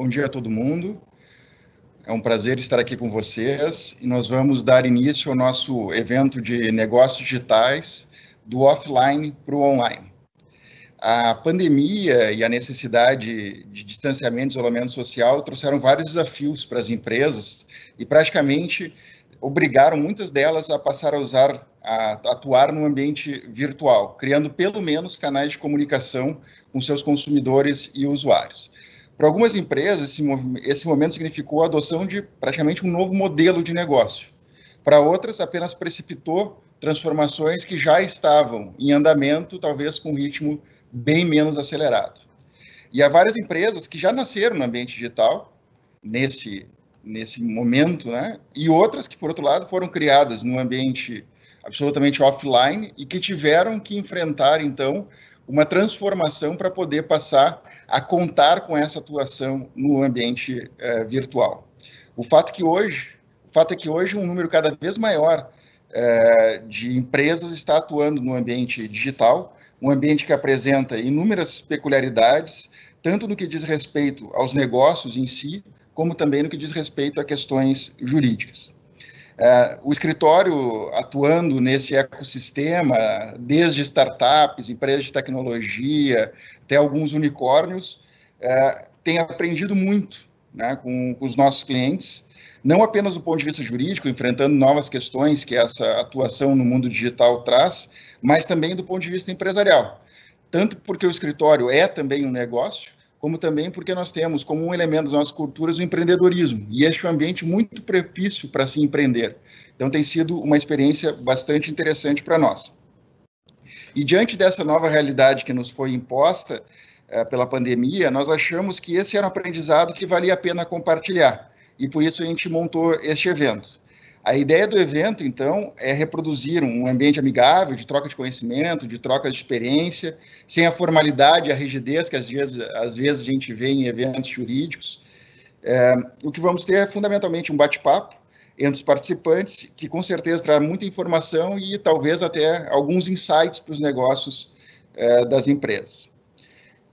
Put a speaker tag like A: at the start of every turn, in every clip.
A: Bom dia a todo mundo. É um prazer estar aqui com vocês e nós vamos dar início ao nosso evento de negócios digitais do offline para o online. A pandemia e a necessidade de distanciamento e isolamento social trouxeram vários desafios para as empresas e praticamente obrigaram muitas delas a passar a usar, a atuar no ambiente virtual, criando pelo menos canais de comunicação com seus consumidores e usuários. Para algumas empresas, esse, esse momento significou a adoção de praticamente um novo modelo de negócio. Para outras, apenas precipitou transformações que já estavam em andamento, talvez com um ritmo bem menos acelerado. E há várias empresas que já nasceram no ambiente digital, nesse nesse momento, né? E outras que, por outro lado, foram criadas num ambiente absolutamente offline e que tiveram que enfrentar, então, uma transformação para poder passar a contar com essa atuação no ambiente eh, virtual. O fato que hoje, o fato é que hoje um número cada vez maior eh, de empresas está atuando no ambiente digital, um ambiente que apresenta inúmeras peculiaridades, tanto no que diz respeito aos negócios em si, como também no que diz respeito a questões jurídicas. É, o escritório atuando nesse ecossistema, desde startups, empresas de tecnologia, até alguns unicórnios, é, tem aprendido muito né, com, com os nossos clientes, não apenas do ponto de vista jurídico, enfrentando novas questões que essa atuação no mundo digital traz, mas também do ponto de vista empresarial. Tanto porque o escritório é também um negócio, como também porque nós temos como um elemento das nossas culturas o empreendedorismo, e este é um ambiente muito propício para se empreender. Então, tem sido uma experiência bastante interessante para nós. E diante dessa nova realidade que nos foi imposta eh, pela pandemia, nós achamos que esse era um aprendizado que valia a pena compartilhar, e por isso a gente montou este evento. A ideia do evento, então, é reproduzir um ambiente amigável, de troca de conhecimento, de troca de experiência, sem a formalidade a rigidez que às vezes, às vezes a gente vê em eventos jurídicos. É, o que vamos ter é fundamentalmente um bate-papo entre os participantes, que com certeza trará muita informação e talvez até alguns insights para os negócios é, das empresas.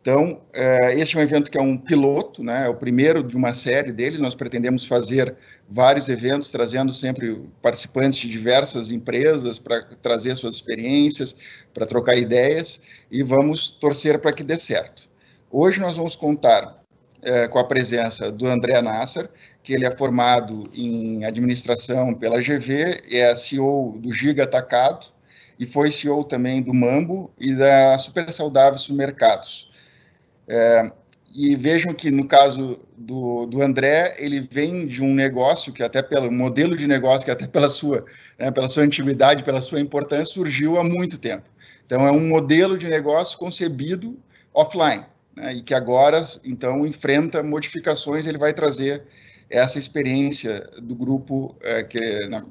A: Então, é, este é um evento que é um piloto, né, é o primeiro de uma série deles. Nós pretendemos fazer vários eventos, trazendo sempre participantes de diversas empresas para trazer suas experiências, para trocar ideias e vamos torcer para que dê certo. Hoje nós vamos contar é, com a presença do André Nasser, que ele é formado em administração pela GV, é CEO do Giga Atacado e foi CEO também do Mambo e da Super Saudável Supermercados. É, e vejam que no caso do, do André, ele vem de um negócio que até pelo modelo de negócio, que até pela sua, né, pela sua antiguidade, pela sua importância, surgiu há muito tempo. Então é um modelo de negócio concebido offline, né, e que agora, então, enfrenta modificações, ele vai trazer essa experiência do grupo, é, que,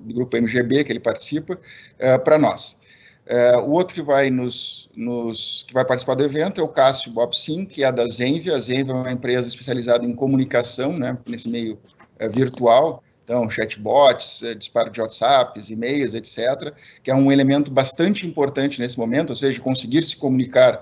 A: do grupo MGB, que ele participa, é, para nós. É, o outro que vai nos, nos, que vai participar do evento é o Cássio Bobsin, que é da Zenvia. A Zenvia é uma empresa especializada em comunicação, né, nesse meio é, virtual. Então, chatbots, é, disparo de WhatsApps, e-mails, etc., que é um elemento bastante importante nesse momento, ou seja, conseguir se comunicar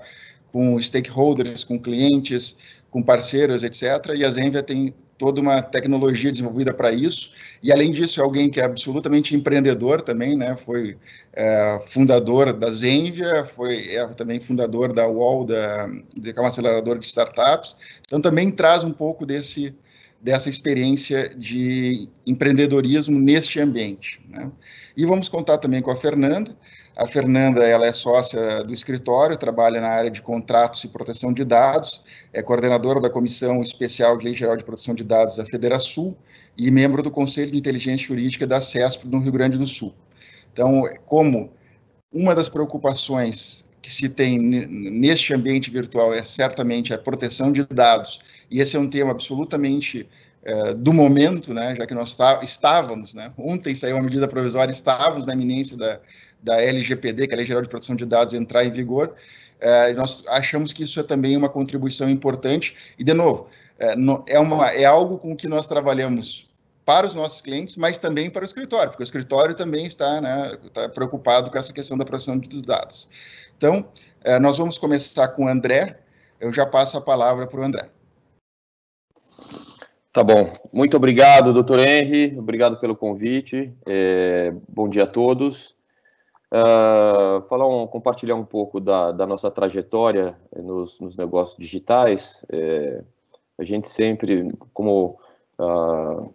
A: com stakeholders, com clientes, com parceiros, etc. E a Zenvia tem toda uma tecnologia desenvolvida para isso. E, além disso, é alguém que é absolutamente empreendedor também, né? Foi é, fundador da Zenvia, foi é, também fundador da UOL, da, que é um acelerador de startups. Então, também traz um pouco desse, dessa experiência de empreendedorismo neste ambiente. Né? E vamos contar também com a Fernanda, a Fernanda ela é sócia do escritório, trabalha na área de contratos e proteção de dados, é coordenadora da Comissão Especial de Lei Geral de Proteção de Dados da Federação e membro do Conselho de Inteligência Jurídica da CESP no Rio Grande do Sul. Então, como uma das preocupações que se tem neste ambiente virtual é certamente a proteção de dados, e esse é um tema absolutamente é, do momento, né, já que nós tá, estávamos, né, ontem saiu uma medida provisória, estávamos na iminência da, da LGPD, que é a Lei Geral de Proteção de Dados, entrar em vigor. É, nós achamos que isso é também uma contribuição importante. E, de novo, é, no, é, uma, é algo com que nós trabalhamos para os nossos clientes, mas também para o escritório, porque o escritório também está, né, está preocupado com essa questão da proteção dos dados. Então, é, nós vamos começar com o André. Eu já passo a palavra para o André.
B: Tá bom. Muito obrigado, doutor Henry. Obrigado pelo convite. É, bom dia a todos. Uh, falar um, compartilhar um pouco da, da nossa trajetória nos, nos negócios digitais. É, a gente sempre, como uh,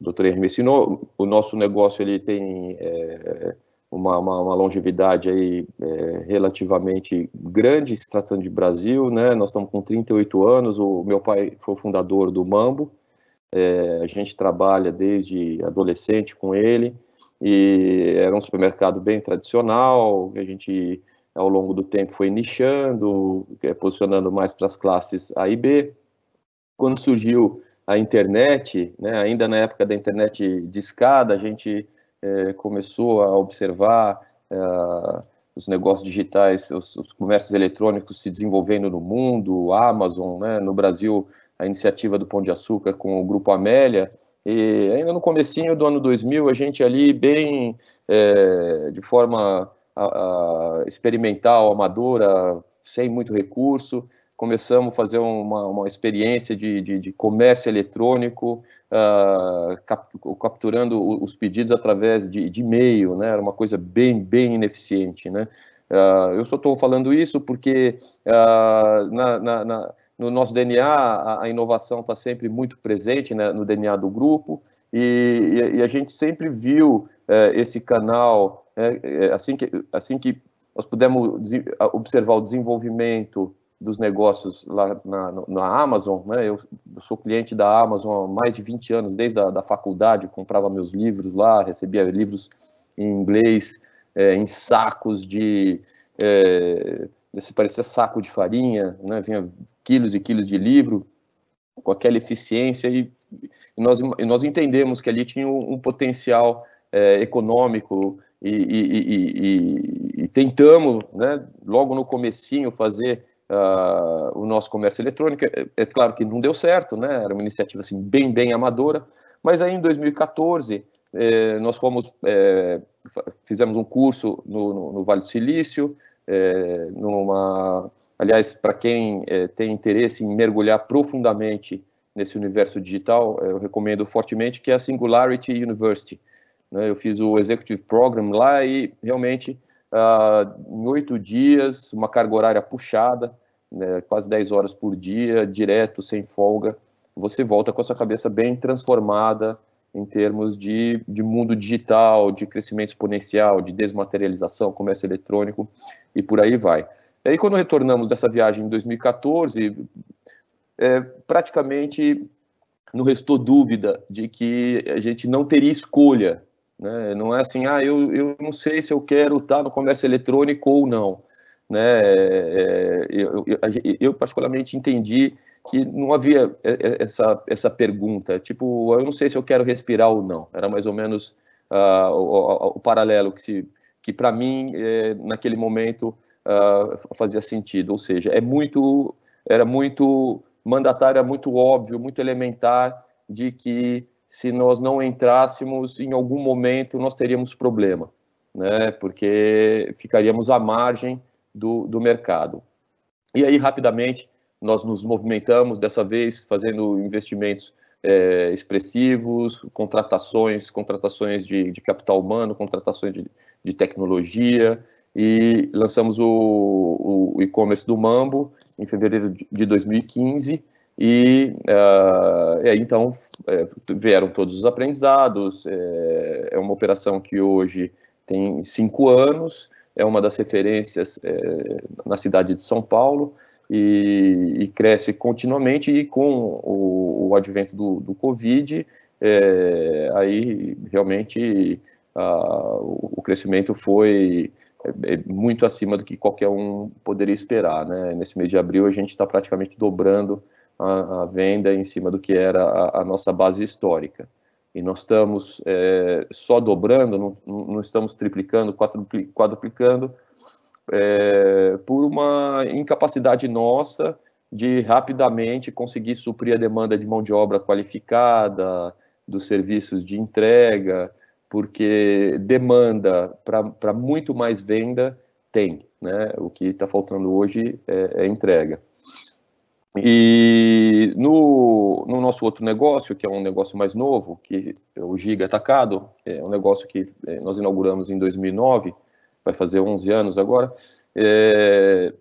B: o doutor Henry me ensinou, o nosso negócio ele tem é, uma, uma, uma, longevidade aí é, relativamente grande, se tratando de Brasil, né? Nós estamos com 38 anos, o meu pai foi o fundador do Mambo, é, a gente trabalha desde adolescente com ele, e era um supermercado bem tradicional, a gente ao longo do tempo foi nichando, é, posicionando mais para as classes A e B. Quando surgiu a internet, né, ainda na época da internet de escada, a gente é, começou a observar é, os negócios digitais, os, os, comércios eletrônicos se desenvolvendo no mundo, Amazon, né, no Brasil, a iniciativa do Pão de Açúcar com o Grupo Amélia, e ainda no comecinho do ano 2000, a gente ali bem é, de forma a, a, experimental, amadora, sem muito recurso, começamos a fazer uma, uma experiência de, de, de comércio eletrônico, uh, cap, capturando os pedidos através de, de e-mail, né? Era uma coisa bem, bem ineficiente, né? Uh, eu só estou falando isso porque uh, na, na, na no nosso DNA, a, a inovação está sempre muito presente né, no DNA do grupo, e, e, a gente sempre viu é, esse canal, é, assim, que, assim que nós pudemos observar o desenvolvimento dos negócios lá na, na Amazon, né, eu, sou cliente da Amazon há mais de 20 anos, desde a da faculdade, comprava meus livros lá, recebia livros em inglês, é, em sacos de, é, parecia saco de farinha, né, vinha quilos e quilos de livro, com aquela eficiência, e, e nós, e nós entendemos que ali tinha um, um potencial é, econômico, e, e, e, tentamos, né, logo no comecinho, fazer uh, o nosso comércio eletrônico. É, é, claro que não deu certo, né, era uma iniciativa assim, bem, bem amadora, mas aí em 2014 eh, nós fomos, eh, fizemos um curso no, no, no Vale do Silício, eh, numa Aliás, para quem é, tem interesse em mergulhar profundamente nesse universo digital, eu recomendo fortemente que é a Singularity University. Né? Eu fiz o Executive Program lá e realmente ah, em oito dias, uma carga horária puxada, né, quase 10 horas por dia, direto, sem folga, você volta com a sua cabeça bem transformada em termos de, de mundo digital, de crescimento exponencial, de desmaterialização, comércio eletrônico e por aí vai. E aí, quando retornamos dessa viagem em 2014, é, praticamente não restou dúvida de que a gente não teria escolha. Né? Não é assim, ah, eu, eu não sei se eu quero estar no comércio eletrônico ou não. Né? É, eu, eu, eu, particularmente entendi que não havia essa, essa pergunta, tipo, eu não sei se eu quero respirar ou não. Era mais ou menos uh, o, o, o, paralelo que, se, que para mim, é, naquele momento, uh, fazia sentido. Ou seja, é muito, era muito mandatário, era muito óbvio, muito elementar de que se nós não entrássemos, em algum momento nós teríamos problema, né? Porque ficaríamos à margem do, do mercado. E aí, rapidamente, nós nos movimentamos, dessa vez fazendo investimentos é, expressivos, contratações, contratações de, de, capital humano, contratações de, de tecnologia, e lançamos o, o e-commerce do Mambo em fevereiro de 2015 e, uh, então é, vieram todos os aprendizados. É, é, uma operação que hoje tem cinco anos, é uma das referências é, na cidade de São Paulo e, e cresce continuamente. E com o, o advento do, do Covid, é, aí realmente uh, o crescimento foi é, é muito acima do que qualquer um poderia esperar. Né? Nesse mês de abril, a gente está praticamente dobrando a, a, venda em cima do que era a, a nossa base histórica. E nós estamos é, só dobrando, não, não, estamos triplicando, quadruplicando, é, por uma incapacidade nossa de rapidamente conseguir suprir a demanda de mão de obra qualificada, dos serviços de entrega, porque demanda para muito mais venda tem, né? O que está faltando hoje é, é, entrega. E no, no, nosso outro negócio, que é um negócio mais novo, que é o Giga Atacado, é um negócio que é, nós inauguramos em 2009, vai fazer 11 anos agora, é,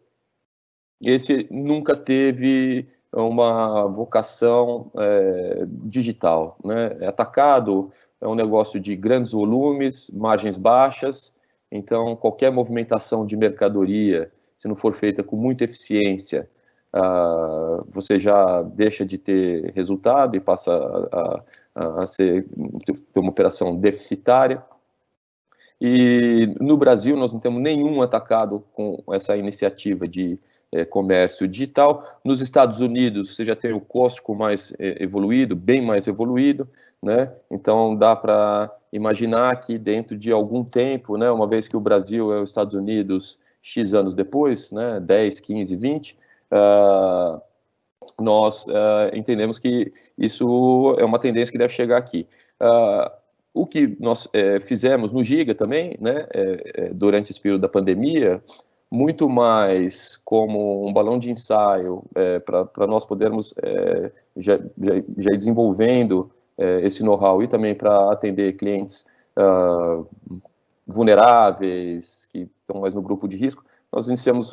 B: esse nunca teve uma vocação é, digital. Né? É atacado, é um negócio de grandes volumes, margens baixas, então qualquer movimentação de mercadoria, se não for feita com muita eficiência, uh, você já deixa de ter resultado e passa a, a, a ser uma operação deficitária. E no Brasil nós não temos nenhum atacado com essa iniciativa de é, comércio digital. Nos Estados Unidos, você já tem o Costco mais é, evoluído, bem mais evoluído, né? Então, dá para imaginar que dentro de algum tempo, né, uma vez que o Brasil é os Estados Unidos X anos depois, né, 10, 15, 20, uh, nós uh, entendemos que isso é uma tendência que deve chegar aqui. Uh, o que nós é, fizemos no Giga também, né, é, durante esse período da pandemia, muito mais como um balão de ensaio é, para nós podermos já, já, já, ir desenvolvendo esse know-how e também para atender clientes vulneráveis, que estão mais no grupo de risco, nós iniciamos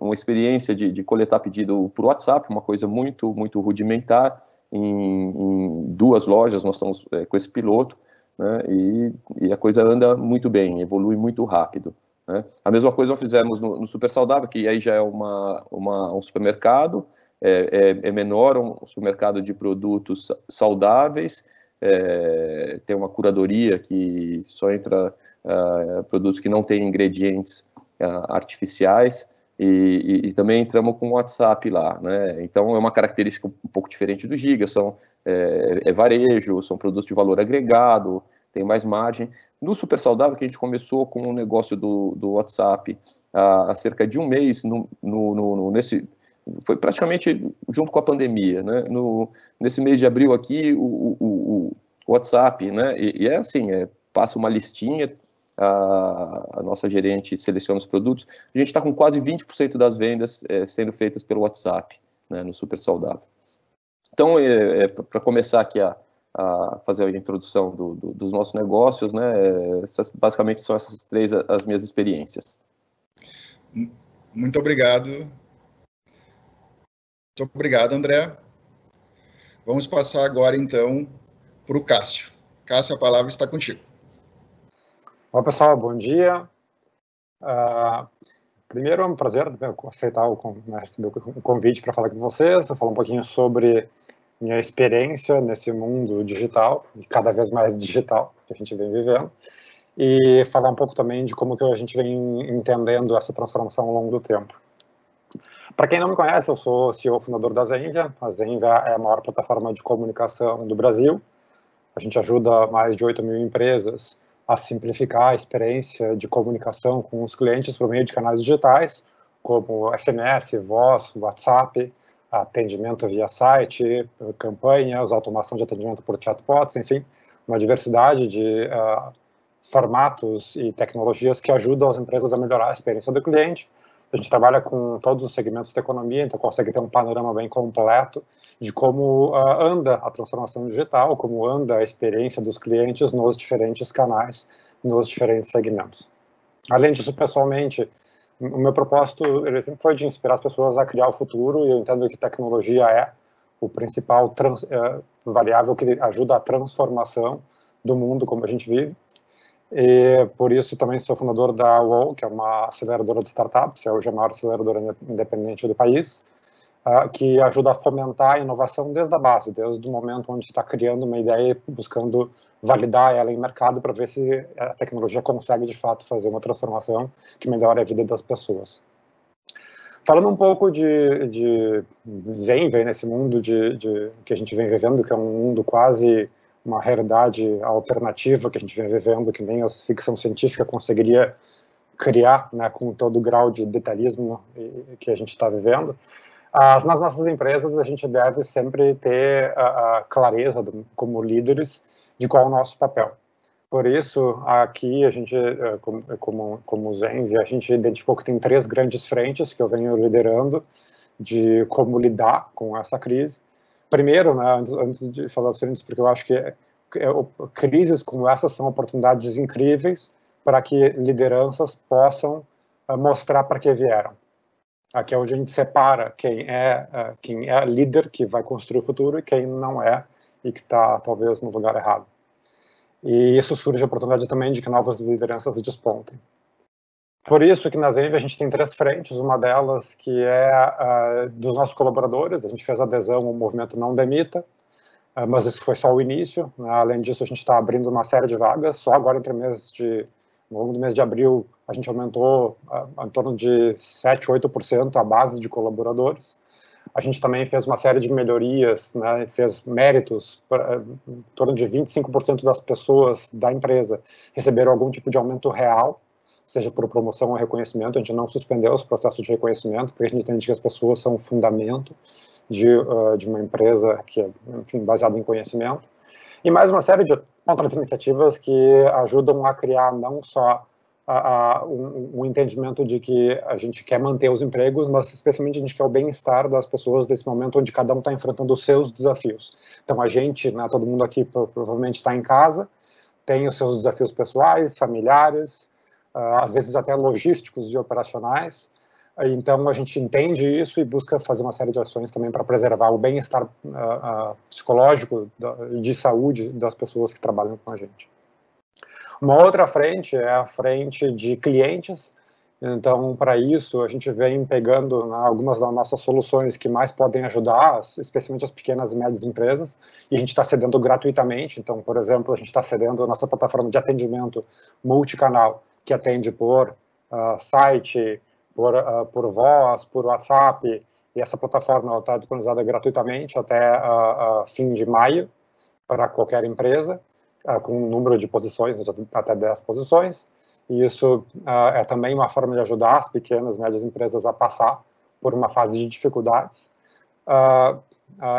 B: uma experiência de, de coletar pedido por WhatsApp, uma coisa muito, muito rudimentar, em, em duas lojas, nós estamos é, com esse piloto, né, e, e a coisa anda muito bem, evolui muito rápido. Né? A mesma coisa nós fizemos no, no, Super Saudável, que aí já é uma, uma um supermercado, é, é, é, menor, um supermercado de produtos saudáveis, é, tem uma curadoria que só entra uh, produtos que não têm ingredientes artificiais, e, e, e, também entramos com o WhatsApp lá, né? Então é uma característica um pouco diferente do Giga, são é, é varejo, são produtos de valor agregado, tem mais margem. No Super Saudável, que a gente começou com um negócio do, do WhatsApp há, há cerca de um mês, no, no, no, nesse, foi praticamente junto com a pandemia, né? No, nesse mês de abril aqui, o, o, o WhatsApp, né? E, e, é assim, é, passa uma listinha, a, a, nossa gerente seleciona os produtos, a gente está com quase 20% das vendas é, sendo feitas pelo WhatsApp, né, no Super Saudável. Então, é, é para começar aqui a, a fazer a introdução do, do, dos nossos negócios, né? Essas, basicamente são essas três as minhas experiências.
A: Muito obrigado. Muito obrigado, André. Vamos passar agora, então, para o Cássio. Cássio, a palavra está contigo.
C: Olá, pessoal, bom dia. Uh, primeiro, é um prazer aceitar o, né, o convite para falar com vocês, falar um pouquinho sobre minha experiência nesse mundo digital, cada vez mais digital, que a gente vem vivendo, e falar um pouco também de como que a gente vem entendendo essa transformação ao longo do tempo. Para quem não me conhece, eu sou CEO fundador da Zenvia. A Zenvia é a maior plataforma de comunicação do Brasil. A gente ajuda mais de 8 mil empresas a simplificar a experiência de comunicação com os clientes por meio de canais digitais, como SMS, voz, WhatsApp, atendimento via site, campanhas, automação de atendimento por chatbots, enfim, uma diversidade de uh, formatos e tecnologias que ajudam as empresas a melhorar a experiência do cliente. A gente trabalha com todos os segmentos da economia, então consegue ter um panorama bem completo de como uh, anda a transformação digital, como anda a experiência dos clientes nos diferentes canais, nos diferentes segmentos. Além disso, pessoalmente, o meu propósito ele sempre foi de inspirar as pessoas a criar o futuro e eu entendo que tecnologia é o principal trans, é, variável que ajuda a transformação do mundo como a gente vive. E por isso também sou fundador da UOL, que é uma aceleradora de startups, é hoje a maior aceleradora independente do país, uh, que ajuda a fomentar a inovação desde a base, desde o momento onde está criando uma ideia e buscando validar ela em mercado para ver se a tecnologia consegue de fato fazer uma transformação que melhore a vida das pessoas. Falando um pouco de, de Zenvia, nesse mundo de, de, que a gente vem vivendo, que é um mundo quase uma realidade alternativa que a gente vem vivendo, que nem a ficção científica conseguiria criar, né, com todo o grau de detalhismo que a gente está vivendo. As, nas nossas empresas, a gente deve sempre ter a, a clareza do, como líderes de qual é o nosso papel. Por isso, aqui a gente, é, como, como, Zenzi, a gente identificou que tem três grandes frentes que eu venho liderando de como lidar com essa crise. Primeiro, né, antes, antes de falar sobre isso, porque eu acho que é, é, crises como essa são oportunidades incríveis para que lideranças possam uh, mostrar para que vieram. Aqui é onde a gente separa quem é uh, quem é líder que vai construir o futuro e quem não é e que está talvez no lugar errado. E isso surge a oportunidade também de que novas lideranças despontem. Por isso que na Zenv a gente tem três frentes, uma delas que é uh, dos nossos colaboradores, a gente fez adesão ao movimento Não Demita, uh, mas isso foi só o início, né? além disso a gente está abrindo uma série de vagas, só agora entre mês de, no longo do mês de abril a gente aumentou uh, em torno de 7, 8% a base de colaboradores, a gente também fez uma série de melhorias, né, fez méritos, pra, em torno de 25% das pessoas da empresa receberam algum tipo de aumento real, seja por promoção ou reconhecimento, a gente não suspendeu os processos de reconhecimento, porque a gente entende que as pessoas são o fundamento de, uh, de uma empresa que é, enfim, baseada em conhecimento. E mais uma série de outras iniciativas que ajudam a criar não só a, um, um, entendimento de que a gente quer manter os empregos, mas especialmente a gente quer o bem-estar das pessoas nesse momento onde cada um está enfrentando os seus desafios. Então a gente, né, todo mundo aqui provavelmente está em casa, tem os seus desafios pessoais, familiares, uh, às vezes até logísticos e operacionais. Então a gente entende isso e busca fazer uma série de ações também para preservar o bem-estar uh, uh, psicológico e de saúde das pessoas que trabalham com a gente. Uma outra frente é a frente de clientes. Então, para isso, a gente vem pegando né, algumas das nossas soluções que mais podem ajudar, especialmente as pequenas e médias empresas, e a gente está cedendo gratuitamente. Então, por exemplo, a gente está cedendo a nossa plataforma de atendimento multicanal, que atende por uh, site, por, uh, por voz, por WhatsApp, e essa plataforma está disponibilizada gratuitamente até uh, fim de maio para qualquer empresa. Com um número de posições, até 10 posições, e isso é também uma forma de ajudar as pequenas e médias empresas a passar por uma fase de dificuldades. Uh,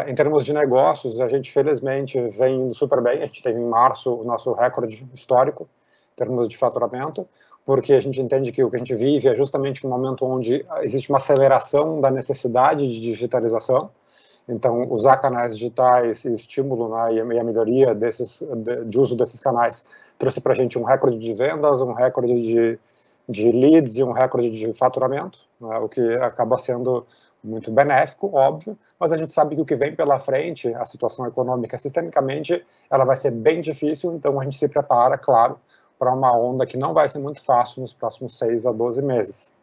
C: em termos de negócios, a gente felizmente vem indo super bem, a gente teve em março o nosso recorde histórico em termos de faturamento, porque a gente entende que o que a gente vive é justamente um momento onde existe uma aceleração da necessidade de digitalização, então, usar canais digitais e estímulo né, e a melhoria desses, de, de uso desses canais trouxe para a gente um recorde de vendas, um recorde de, de leads e um recorde de faturamento, né, o que acaba sendo muito benéfico, óbvio, mas a gente sabe que o que vem pela frente, a situação econômica, sistemicamente, ela vai ser bem difícil, então a gente se prepara, claro, para uma onda que não vai ser muito fácil nos próximos 6 a 12 meses.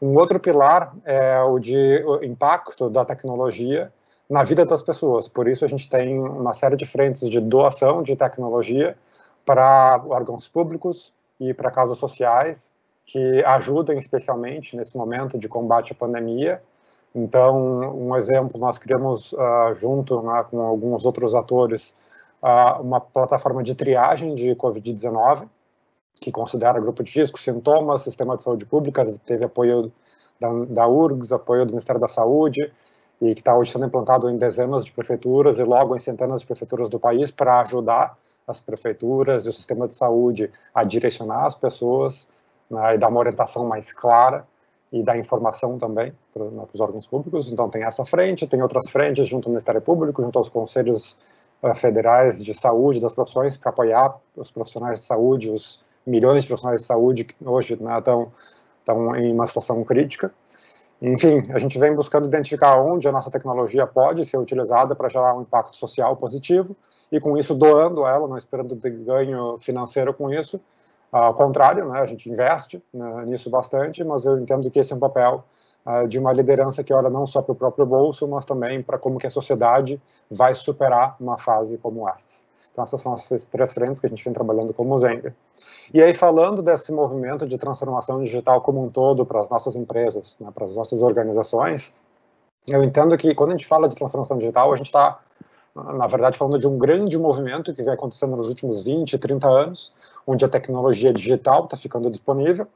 C: Um outro pilar é o de o impacto da tecnologia na vida das pessoas. Por isso a gente tem uma série de frentes de doação de tecnologia para órgãos públicos e para causas sociais que ajudem especialmente nesse momento de combate à pandemia. Então, um exemplo, nós criamos uh, junto né, com alguns outros atores uma plataforma de triagem de Covid-19 que considera grupo de risco, sintomas, sistema de saúde pública, teve apoio da, da URGS, apoio do Ministério da Saúde, e que está hoje sendo implantado em dezenas de prefeituras e logo em centenas de prefeituras do país para ajudar as prefeituras e o sistema de saúde a direcionar as pessoas né, e dar uma orientação mais clara e dar informação também para, né, os órgãos públicos. Então tem essa frente, tem outras frentes junto ao Ministério Público, junto aos conselhos federais de saúde das profissões para apoiar os profissionais de saúde, os milhões de profissionais de saúde que hoje né, estão, estão em uma situação crítica. Enfim, a gente vem buscando identificar onde a nossa tecnologia pode ser utilizada para gerar um impacto social positivo e com isso doando ela, não esperando ganho financeiro com isso. Ao contrário, né, a gente investe né, nisso bastante, mas eu entendo que esse é um papel uh, de uma liderança que olha não só para o próprio bolso, mas também para como que a sociedade vai superar uma fase como essa. Então, essas são as três frentes que a gente vem trabalhando como Zenga. E aí, falando desse movimento de transformação digital como um todo para as nossas empresas, né, para as nossas organizações, eu entendo que quando a gente fala de transformação digital, a gente está, na verdade, falando de um grande movimento que vem acontecendo nos últimos 20, 30 anos, onde a tecnologia digital está ficando disponível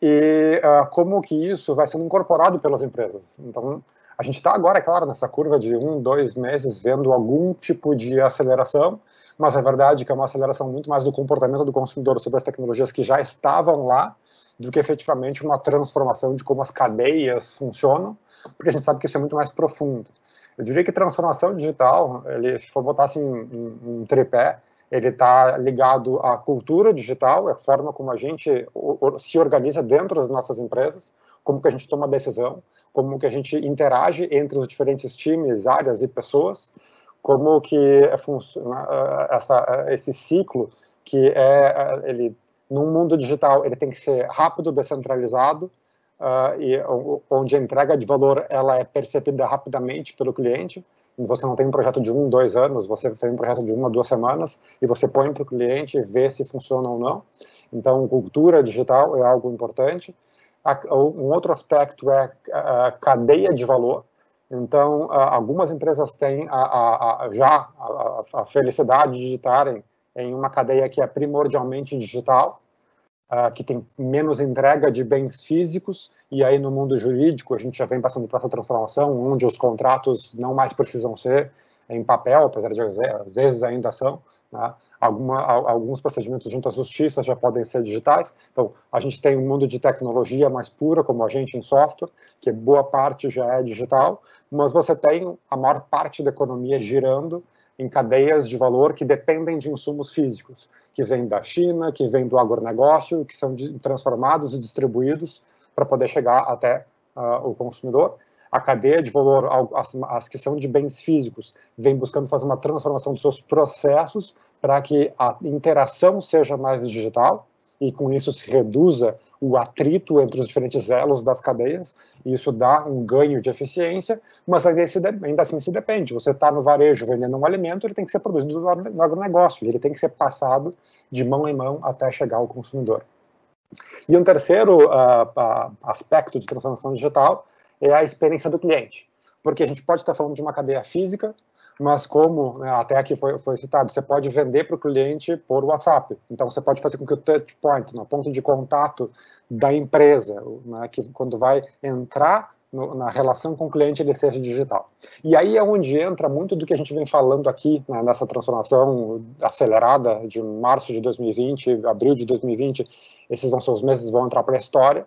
C: e uh, como que isso vai sendo incorporado pelas empresas. Então, a gente está agora, é claro, nessa curva de um, dois meses, vendo algum tipo de aceleração, mas a verdade é que é uma aceleração muito mais do comportamento do consumidor sobre as tecnologias que já estavam lá, do que efetivamente uma transformação de como as cadeias funcionam, porque a gente sabe que isso é muito mais profundo. Eu diria que transformação digital, ele, se for botar assim um, um tripé, ele está ligado à cultura digital, a forma como a gente se organiza dentro das nossas empresas, como que a gente toma decisão, como que a gente interage entre os diferentes times, áreas e pessoas, como que funciona eh, essa, esse ciclo que é eh, ele num mundo digital ele tem que ser rápido, descentralizado uh, e onde a entrega de valor ela é percebida rapidamente pelo cliente. Você não tem um projeto de um, dois anos, você tem um projeto de uma, duas semanas e você põe para o cliente vê se funciona ou não. Então, cultura digital é algo importante. Um outro aspecto é a cadeia de valor. Então, algumas empresas têm a, a, a, já a, felicidade de estarem em uma cadeia que é primordialmente digital, que tem menos entrega de bens físicos, e aí no mundo jurídico a gente já vem passando por essa transformação, onde os contratos não mais precisam ser em papel, apesar de às vezes ainda são, né? Alguma, alguns procedimentos junto à justiça já podem ser digitais. Então, a gente tem um mundo de tecnologia mais pura, como a gente em software, que boa parte já é digital, mas você tem a maior parte da economia girando em cadeias de valor que dependem de insumos físicos, que vêm da China, que vêm do agronegócio, que são transformados e distribuídos para poder chegar até uh, o consumidor. A cadeia de valor, as, as que são de bens físicos, vem buscando fazer uma transformação dos seus processos para que a interação seja mais digital e com isso se reduza o atrito entre os diferentes elos das cadeias, e isso dá um ganho de eficiência, mas ainda, assim se depende. Você está no varejo vendendo um alimento, ele tem que ser produzido no agronegócio, ele tem que ser passado de mão em mão até chegar ao consumidor. E um terceiro uh, aspecto de transformação digital é a experiência do cliente. Porque a gente pode estar falando de uma cadeia física, mas como né, até aqui foi, foi, citado, você pode vender para o cliente por WhatsApp. Então você pode fazer com que o touch point, no ponto de contato da empresa, né, que quando vai entrar no, na relação com o cliente, ele seja digital. E aí é onde entra muito do que a gente vem falando aqui né, nessa transformação acelerada de março de 2020, abril de 2020. Esses vão ser os meses que vão entrar para a história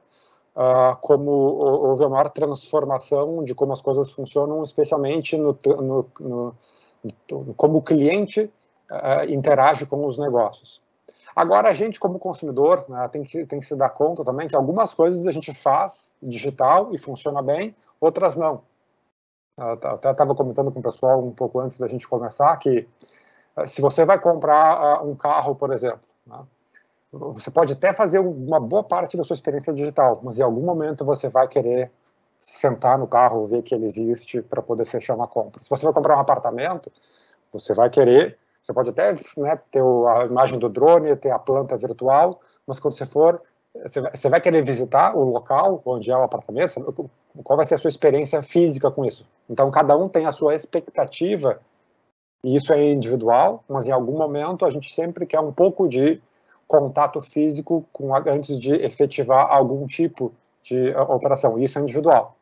C: uh, como houve a maior transformação de como as coisas funcionam, especialmente no, no, no, no como o cliente uh, interage com os negócios. Agora, a gente, como consumidor, né, tem, que, tem que se dar conta também que algumas coisas a gente faz digital e funciona bem, outras não. Eu até estava comentando com o pessoal um pouco antes da gente começar que se você vai comprar um carro, por exemplo, né, você pode até fazer uma boa parte da sua experiência digital, mas em algum momento você vai querer sentar no carro, ver que ele existe para poder fechar uma compra. Se você vai comprar um apartamento, você vai querer, você pode até né, ter a imagem do drone, ter a planta virtual, mas quando você for, você vai, querer visitar o local onde é o apartamento, qual vai ser a sua experiência física com isso. Então, cada um tem a sua expectativa, e isso é individual, mas em algum momento a gente sempre quer um pouco de contato físico com, antes de efetivar algum tipo de uh, operação. Isso é individual.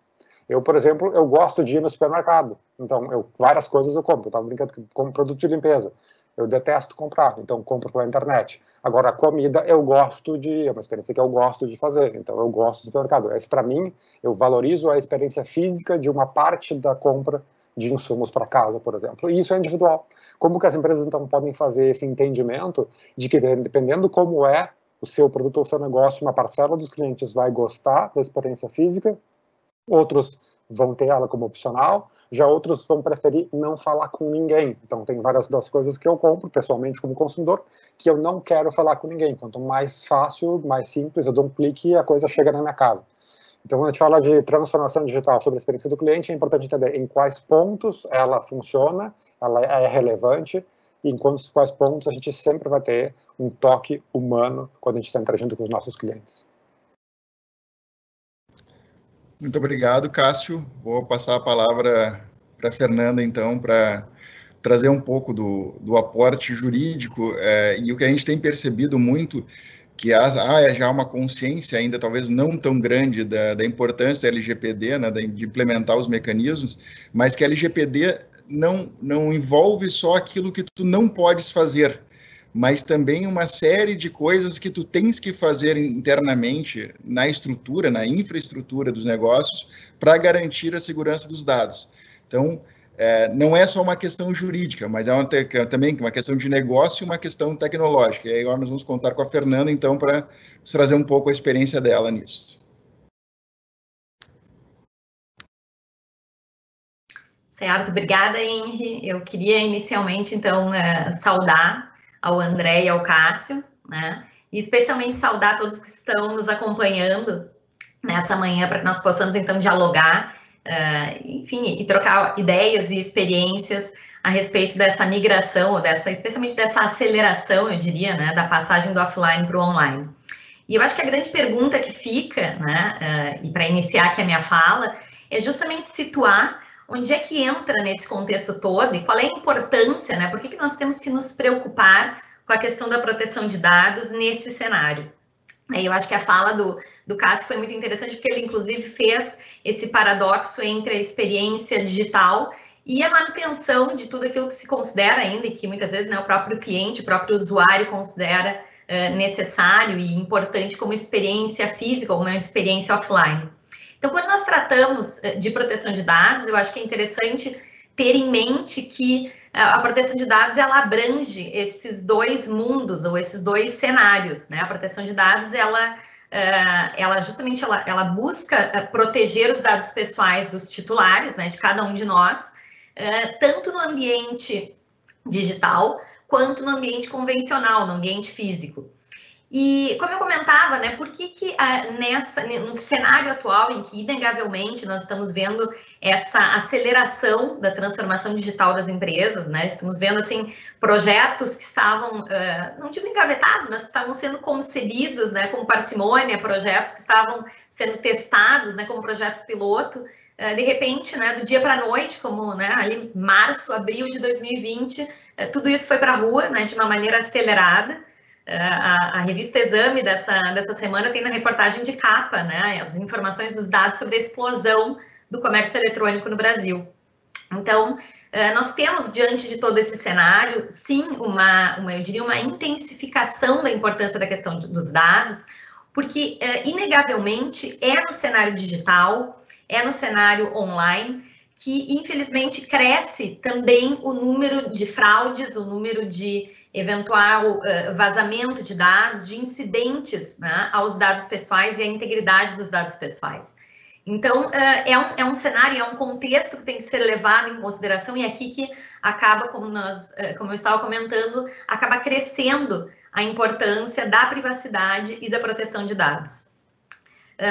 C: Eu, por exemplo, eu gosto de ir no supermercado. Então, eu, várias coisas eu compro. Eu estava brincando que como produto de limpeza. Eu detesto comprar, então compro pela internet. Agora, a comida eu gosto de, é uma experiência que eu gosto de fazer, então eu gosto do supermercado. Esse, para mim, eu valorizo a experiência física de uma parte da compra de insumos para casa, por exemplo. E isso é individual. Como que as empresas então podem fazer esse entendimento de que dependendo como é o seu produto ou seu negócio, uma parcela dos clientes vai gostar da experiência física, outros vão ter ela como opcional, já outros vão preferir não falar com ninguém. Então tem várias das coisas que eu compro pessoalmente como consumidor que eu não quero falar com ninguém. Quanto mais fácil, mais simples, eu dou um clique e a coisa chega na minha casa. Então, quando a gente fala de transformação digital sobre a experiência do cliente, é importante entender em quais pontos ela funciona, ela é relevante, e em quais pontos a gente sempre vai ter um toque humano quando a gente está interagindo com os nossos clientes.
A: Muito obrigado, Cássio. Vou passar a palavra para a Fernanda, então, para trazer um pouco do, do aporte jurídico é, e o que a gente tem percebido muito que há, há já uma consciência ainda talvez não tão grande da, da importância da LGPD, né, de implementar os mecanismos, mas que a LGPD não, não envolve só aquilo que tu não podes fazer, mas também uma série de coisas que tu tens que fazer internamente na estrutura, na infraestrutura dos negócios, para garantir a segurança dos dados. Então, é, não é só uma questão jurídica, mas é uma, também uma questão de negócio e uma questão tecnológica. E aí agora nós vamos contar com a Fernanda, então, para trazer um pouco a experiência dela nisso.
D: Certo, obrigada, Henry. Eu queria inicialmente, então, uh, saudar ao André e ao Cássio, né? E especialmente saudar todos que estão nos acompanhando nessa manhã para que nós possamos, então, dialogar uh, enfim, e trocar ideias e experiências a respeito dessa migração, dessa, especialmente dessa aceleração, eu diria, né, da passagem do offline para o online. E eu acho que a grande pergunta que fica, né, uh, e para iniciar aqui a minha fala, é justamente situar onde é que entra nesse contexto todo e qual é a importância, né, por que, que nós temos que nos preocupar com a questão da proteção de dados nesse cenário. Eu acho que a fala do, do Cássio foi muito interessante, porque ele, inclusive, fez esse paradoxo entre a experiência digital e a manutenção de tudo aquilo que se considera ainda, e que muitas vezes né, o próprio cliente, o próprio usuário considera uh, necessário e importante como experiência física ou uma experiência offline. Então, quando nós tratamos de proteção de dados, eu acho que é interessante ter em mente que a proteção de dados ela abrange esses dois mundos ou esses dois cenários, né? A proteção de dados ela ela justamente ela, ela busca uh, proteger os dados pessoais dos titulares, né, de cada um de nós, uh, tanto no ambiente digital quanto no ambiente convencional, no ambiente físico. E como eu comentava, né, por que, que nessa, no cenário atual, em que inegavelmente nós estamos vendo essa aceleração da transformação digital das empresas, né, estamos vendo assim projetos que estavam, uh, não digo engavetados, mas estavam sendo concebidos né, com parcimônia, projetos que estavam sendo testados né, como projetos piloto, uh, de repente, né, do dia para a noite, como né, ali março, abril de 2020, uh, tudo isso foi para a rua né, de uma maneira acelerada. A, a, revista Exame dessa, dessa semana tem na reportagem de capa né, as informações dos dados sobre a explosão do comércio eletrônico no Brasil. Então, nós temos, diante de todo esse cenário, sim, uma, uma eu diria, uma intensificação da importância da questão dos dados, porque, inegavelmente, é no cenário digital, é no cenário online, que, infelizmente, cresce também o número de fraudes, o número de eventual uh, vazamento de dados, de incidentes né, aos dados pessoais e à integridade dos dados pessoais. Então, uh, é, um, é um cenário, é um contexto que tem que ser levado em consideração, e aqui que acaba, como, nós, uh, como eu estava comentando, acaba crescendo a importância da privacidade e da proteção de dados.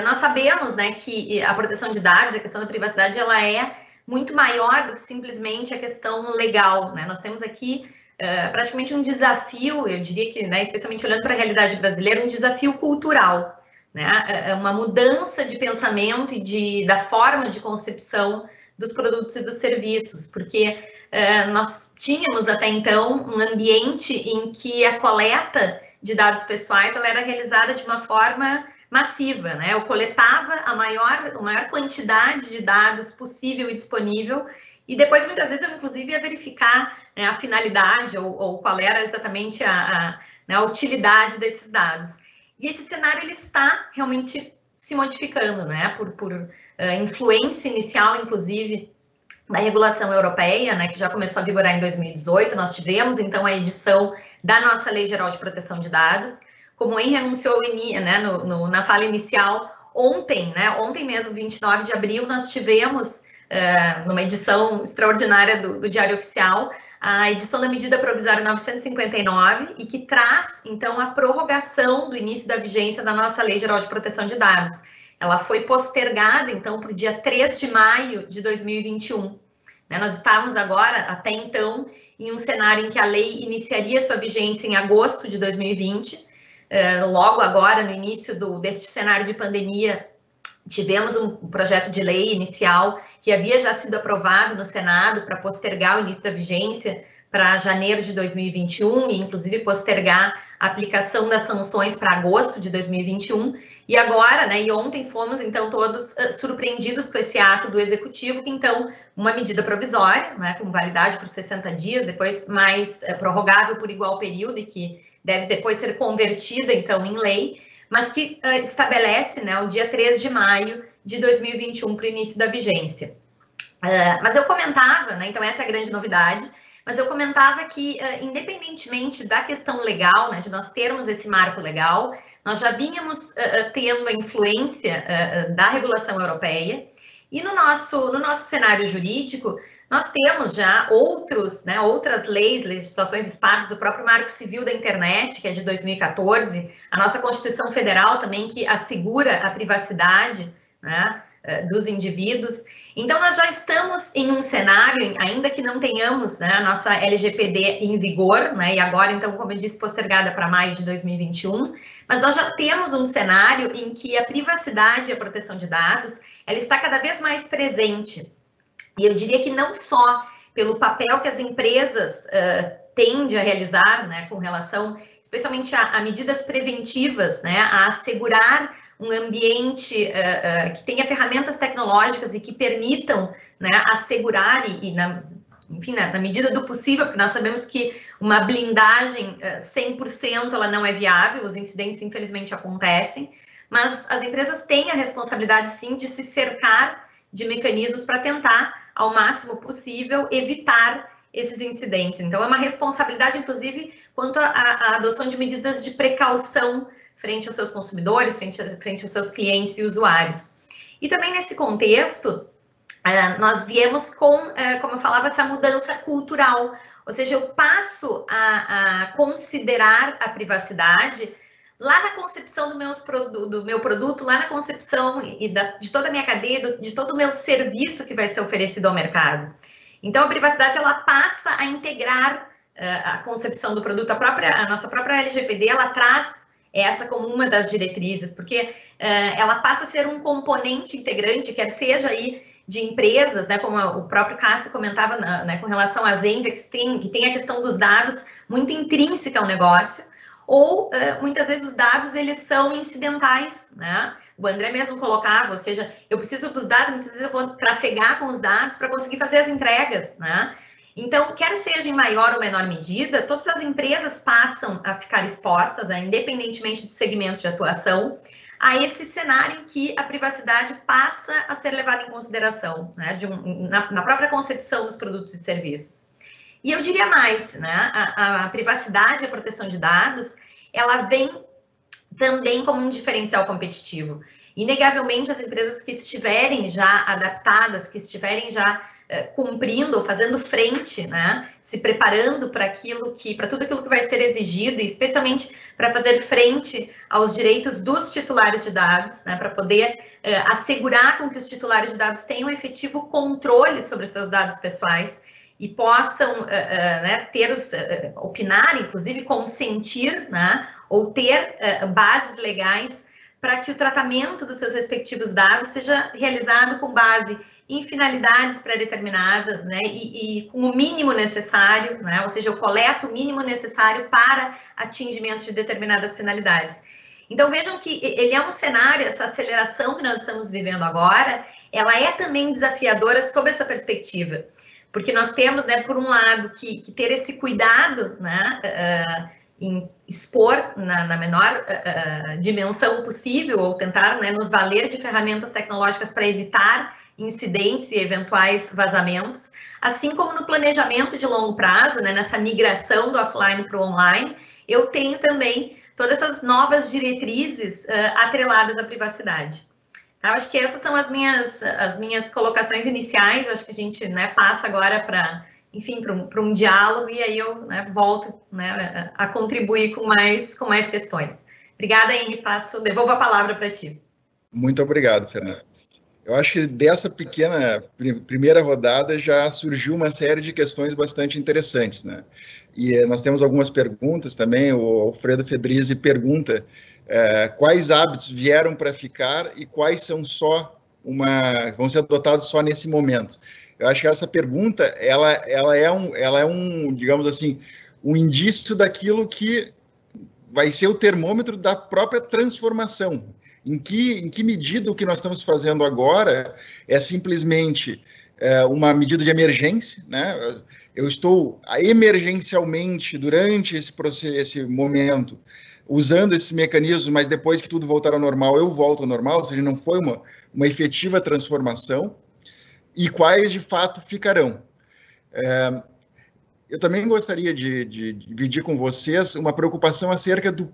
D: nós sabemos né, que a proteção de dados, a questão da privacidade, ela é muito maior do que simplesmente a questão legal. Né? Nós temos aqui uh, praticamente um desafio, eu diria que, né, especialmente olhando para a realidade brasileira, um desafio cultural, né? É, é uma mudança de pensamento e de, da forma de concepção dos produtos e dos serviços, porque uh, nós tínhamos até então um ambiente em que a coleta de dados pessoais ela era realizada de uma forma massiva, né? Eu coletava a maior, a maior quantidade de dados possível e disponível e depois, muitas vezes, eu, inclusive, ia verificar né, a finalidade ou, ou, qual era exatamente a, a, né, a, utilidade desses dados. E esse cenário ele está realmente se modificando, né, por, por uh, influência inicial, inclusive, da regulação europeia, né, que já começou a vigorar em 2018. Nós tivemos, então, a edição da nossa Lei Geral de Proteção de Dados. Como o Henry anunciou né, no, no, na fala inicial, ontem, né, ontem mesmo, 29 de abril, nós tivemos uh, numa edição extraordinária do, do, Diário Oficial, a edição da medida provisória 959 e que traz, então, a prorrogação do início da vigência da nossa Lei Geral de Proteção de Dados. Ela foi postergada, então, para o dia 3 de maio de 2021. Né, nós estávamos agora, até então, em um cenário em que a lei iniciaria sua vigência em agosto de 2020. Uh, logo agora, no início do, deste cenário de pandemia, tivemos um projeto de lei inicial que havia já sido aprovado no Senado para postergar o início da vigência para janeiro de 2021 e inclusive postergar a aplicação das sanções para agosto de 2021. E agora, né, e ontem fomos então todos uh, surpreendidos com esse ato do executivo, que então uma medida provisória, né, com validade por 60 dias, depois mais uh, prorrogável por igual período e que deve depois ser convertida então em lei, mas que uh, estabelece, né, o dia 3 de maio de 2021 para o início da vigência. mas eu comentava, né, então essa é a grande novidade, mas eu comentava que, independentemente da questão legal, né, de nós termos esse marco legal, nós já vínhamos uh, tendo a influência uh, da regulação europeia e no nosso, no nosso cenário jurídico, nós temos já outros, né, outras leis, legislações esparsas do próprio Marco Civil da Internet, que é de 2014, a nossa Constituição Federal também, que assegura a privacidade né, dos indivíduos. Então, nós já estamos em um cenário, ainda que não tenhamos né, a nossa LGPD em vigor, né, e agora, então, como eu disse, postergada para maio de 2021, mas nós já temos um cenário em que a privacidade e a proteção de dados, ela está cada vez mais presente. E eu diria que não só pelo papel que as empresas uh, tendem a realizar, né, com relação, especialmente a, a medidas preventivas, né, a assegurar um ambiente uh, uh, que tenha ferramentas tecnológicas e que permitam né, assegurar e, e na, enfim, na, na, medida do possível, porque nós sabemos que uma blindagem uh, 100% ela não é viável, os incidentes infelizmente acontecem, mas as empresas têm a responsabilidade sim de se cercar de mecanismos para tentar, ao máximo possível, evitar esses incidentes. Então, é uma responsabilidade, inclusive, quanto à adoção de medidas de precaução frente aos seus consumidores, frente, frente aos seus clientes e usuários. E também nesse contexto, uh, nós viemos com, uh, como eu falava, essa mudança cultural, ou seja, eu passo a, a considerar a privacidade lá na concepção do, meus, do meu produto, lá na concepção e da, de toda a minha cadeia, do, de todo o meu serviço que vai ser oferecido ao mercado. Então, a privacidade ela passa a integrar uh, a concepção do produto. A, própria, a nossa própria LGPD ela traz essa como uma das diretrizes, porque uh, ela passa a ser um componente integrante, quer seja aí de empresas, né, como o próprio Cássio comentava né, com relação às Envex, tem, que tem a questão dos dados muito intrínseca ao negócio, ou uh, muitas vezes os dados eles são incidentais, né? O André mesmo colocava, ou seja, eu preciso dos dados, muitas vezes eu vou trafegar com os dados para conseguir fazer as entregas, né? Então, quer seja em maior ou menor medida, todas as empresas passam a ficar expostas, né, independentemente do segmento de atuação, a esse cenário que a privacidade passa a ser levada em consideração, né, um, na, na, própria concepção dos produtos e serviços. E eu diria mais, né, a, a privacidade a proteção de dados, ela vem também como um diferencial competitivo. Inegavelmente, as empresas que estiverem já adaptadas, que estiverem já eh, cumprindo, fazendo frente, né? Se preparando para aquilo que, para tudo aquilo que vai ser exigido, e especialmente para fazer frente aos direitos dos titulares de dados, né? Para poder uh, assegurar com que os titulares de dados tenham efetivo controle sobre os seus dados pessoais e possam uh, uh, né, ter os, opinar, inclusive consentir, né? Ou ter bases legais para que o tratamento dos seus respectivos dados seja realizado com base em finalidades pré-determinadas, né, e, e, com o mínimo necessário, né, ou seja, eu coleto o mínimo necessário para atingimento de determinadas finalidades. Então vejam que ele é um cenário, essa aceleração que nós estamos vivendo agora, ela é também desafiadora sob essa perspectiva, porque nós temos, né, por um lado, que, que ter esse cuidado, né, uh, em expor na, na menor uh, dimensão possível ou tentar, né, nos valer de ferramentas tecnológicas para evitar incidentes e eventuais vazamentos, assim como no planejamento de longo prazo, né, nessa migração do offline para o online, eu tenho também todas essas novas diretrizes uh, atreladas à privacidade. Eu acho que essas são as minhas, as minhas colocações iniciais, eu acho que a gente né, passa agora para enfim, para um, um diálogo e aí eu né, volto né, a contribuir com mais, com mais questões. Obrigada, Henri, passo, devolvo a palavra para ti.
A: Muito obrigado, Fernando. Eu acho que dessa pequena primeira rodada já surgiu uma série de questões bastante interessantes, né? E eh, nós temos algumas perguntas também. O Alfredo Fedrizzi pergunta é, quais hábitos vieram para ficar e quais são só uma vão ser adotados só nesse momento. Eu acho que essa pergunta ela, ela é um ela é um digamos assim um indício daquilo que vai ser o termômetro da própria transformação. Em que, em que medida o que nós estamos fazendo agora é simplesmente é, uma medida de emergência, né? Eu estou emergencialmente durante esse processo, esse momento, usando esses mecanismos, mas depois que tudo voltar ao normal, eu volto ao normal, ou seja, não foi uma, uma efetiva transformação, e quais de fato ficarão. É, eu também gostaria de, de, dividir com vocês uma preocupação acerca do,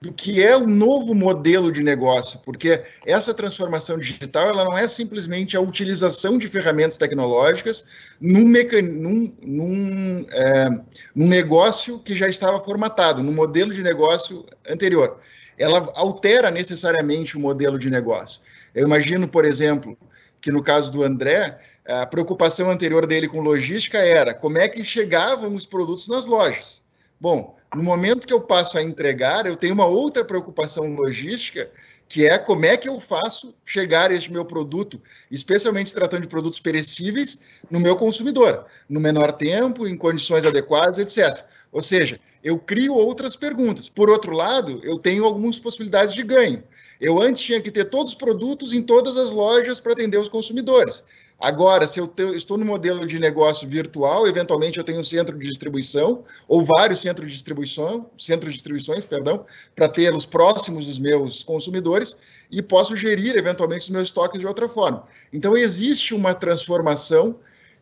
A: do que é o novo modelo de negócio, porque essa transformação digital ela não é simplesmente a utilização de ferramentas tecnológicas num, num, num, é, num negócio que já estava formatado, no modelo de negócio anterior. Ela altera necessariamente o modelo de negócio. Eu imagino, por exemplo, que no caso do André, a preocupação anterior dele com logística era como é que chegavam os produtos nas lojas. Bom, no momento que eu passo a entregar, eu tenho uma outra preocupação logística, que é como é que eu faço chegar este meu produto, especialmente se tratando de produtos perecíveis, no meu consumidor, no menor tempo, em condições adequadas, etc. Ou seja, eu crio outras perguntas. Por outro lado, eu tenho algumas possibilidades de ganho. Eu antes tinha que ter todos os produtos em todas as lojas para atender os consumidores. Agora, se eu estou no modelo de negócio virtual, eventualmente eu tenho um centro de distribuição ou vários centros de distribuição, centros de distribuições, perdão, para tê-los próximos dos meus consumidores e posso gerir eventualmente os meus estoques de outra forma. Então existe uma transformação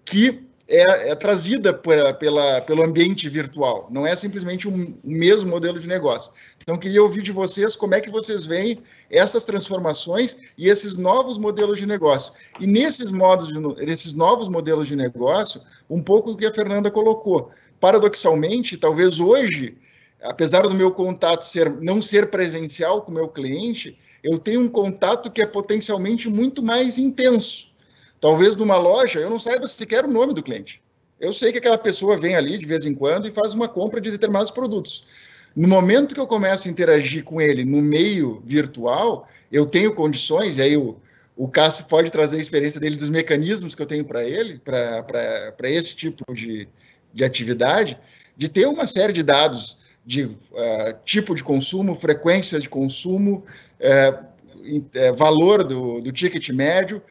A: que é, é trazida pela, pela, pelo ambiente virtual, não é simplesmente um, um mesmo modelo de negócio. Então, queria ouvir de vocês como é que vocês veem essas transformações e esses novos modelos de negócio. E nesses, modos de, nesses novos modelos de negócio, um pouco do que a Fernanda colocou. Paradoxalmente, talvez hoje, apesar do meu contato ser, não ser presencial com o meu cliente, eu tenho um contato que é potencialmente muito mais intenso Talvez numa loja eu não saiba sequer o nome do cliente. Eu sei que aquela pessoa vem ali de vez em quando e faz uma compra de determinados produtos. No momento que eu começo a interagir com ele no meio virtual, eu tenho condições, e aí o, o Cássio pode trazer a experiência dele dos mecanismos que eu tenho para ele, para esse tipo de, de atividade, de ter uma série de dados de uh, tipo de consumo, frequência de consumo, uh, valor do, do ticket médio,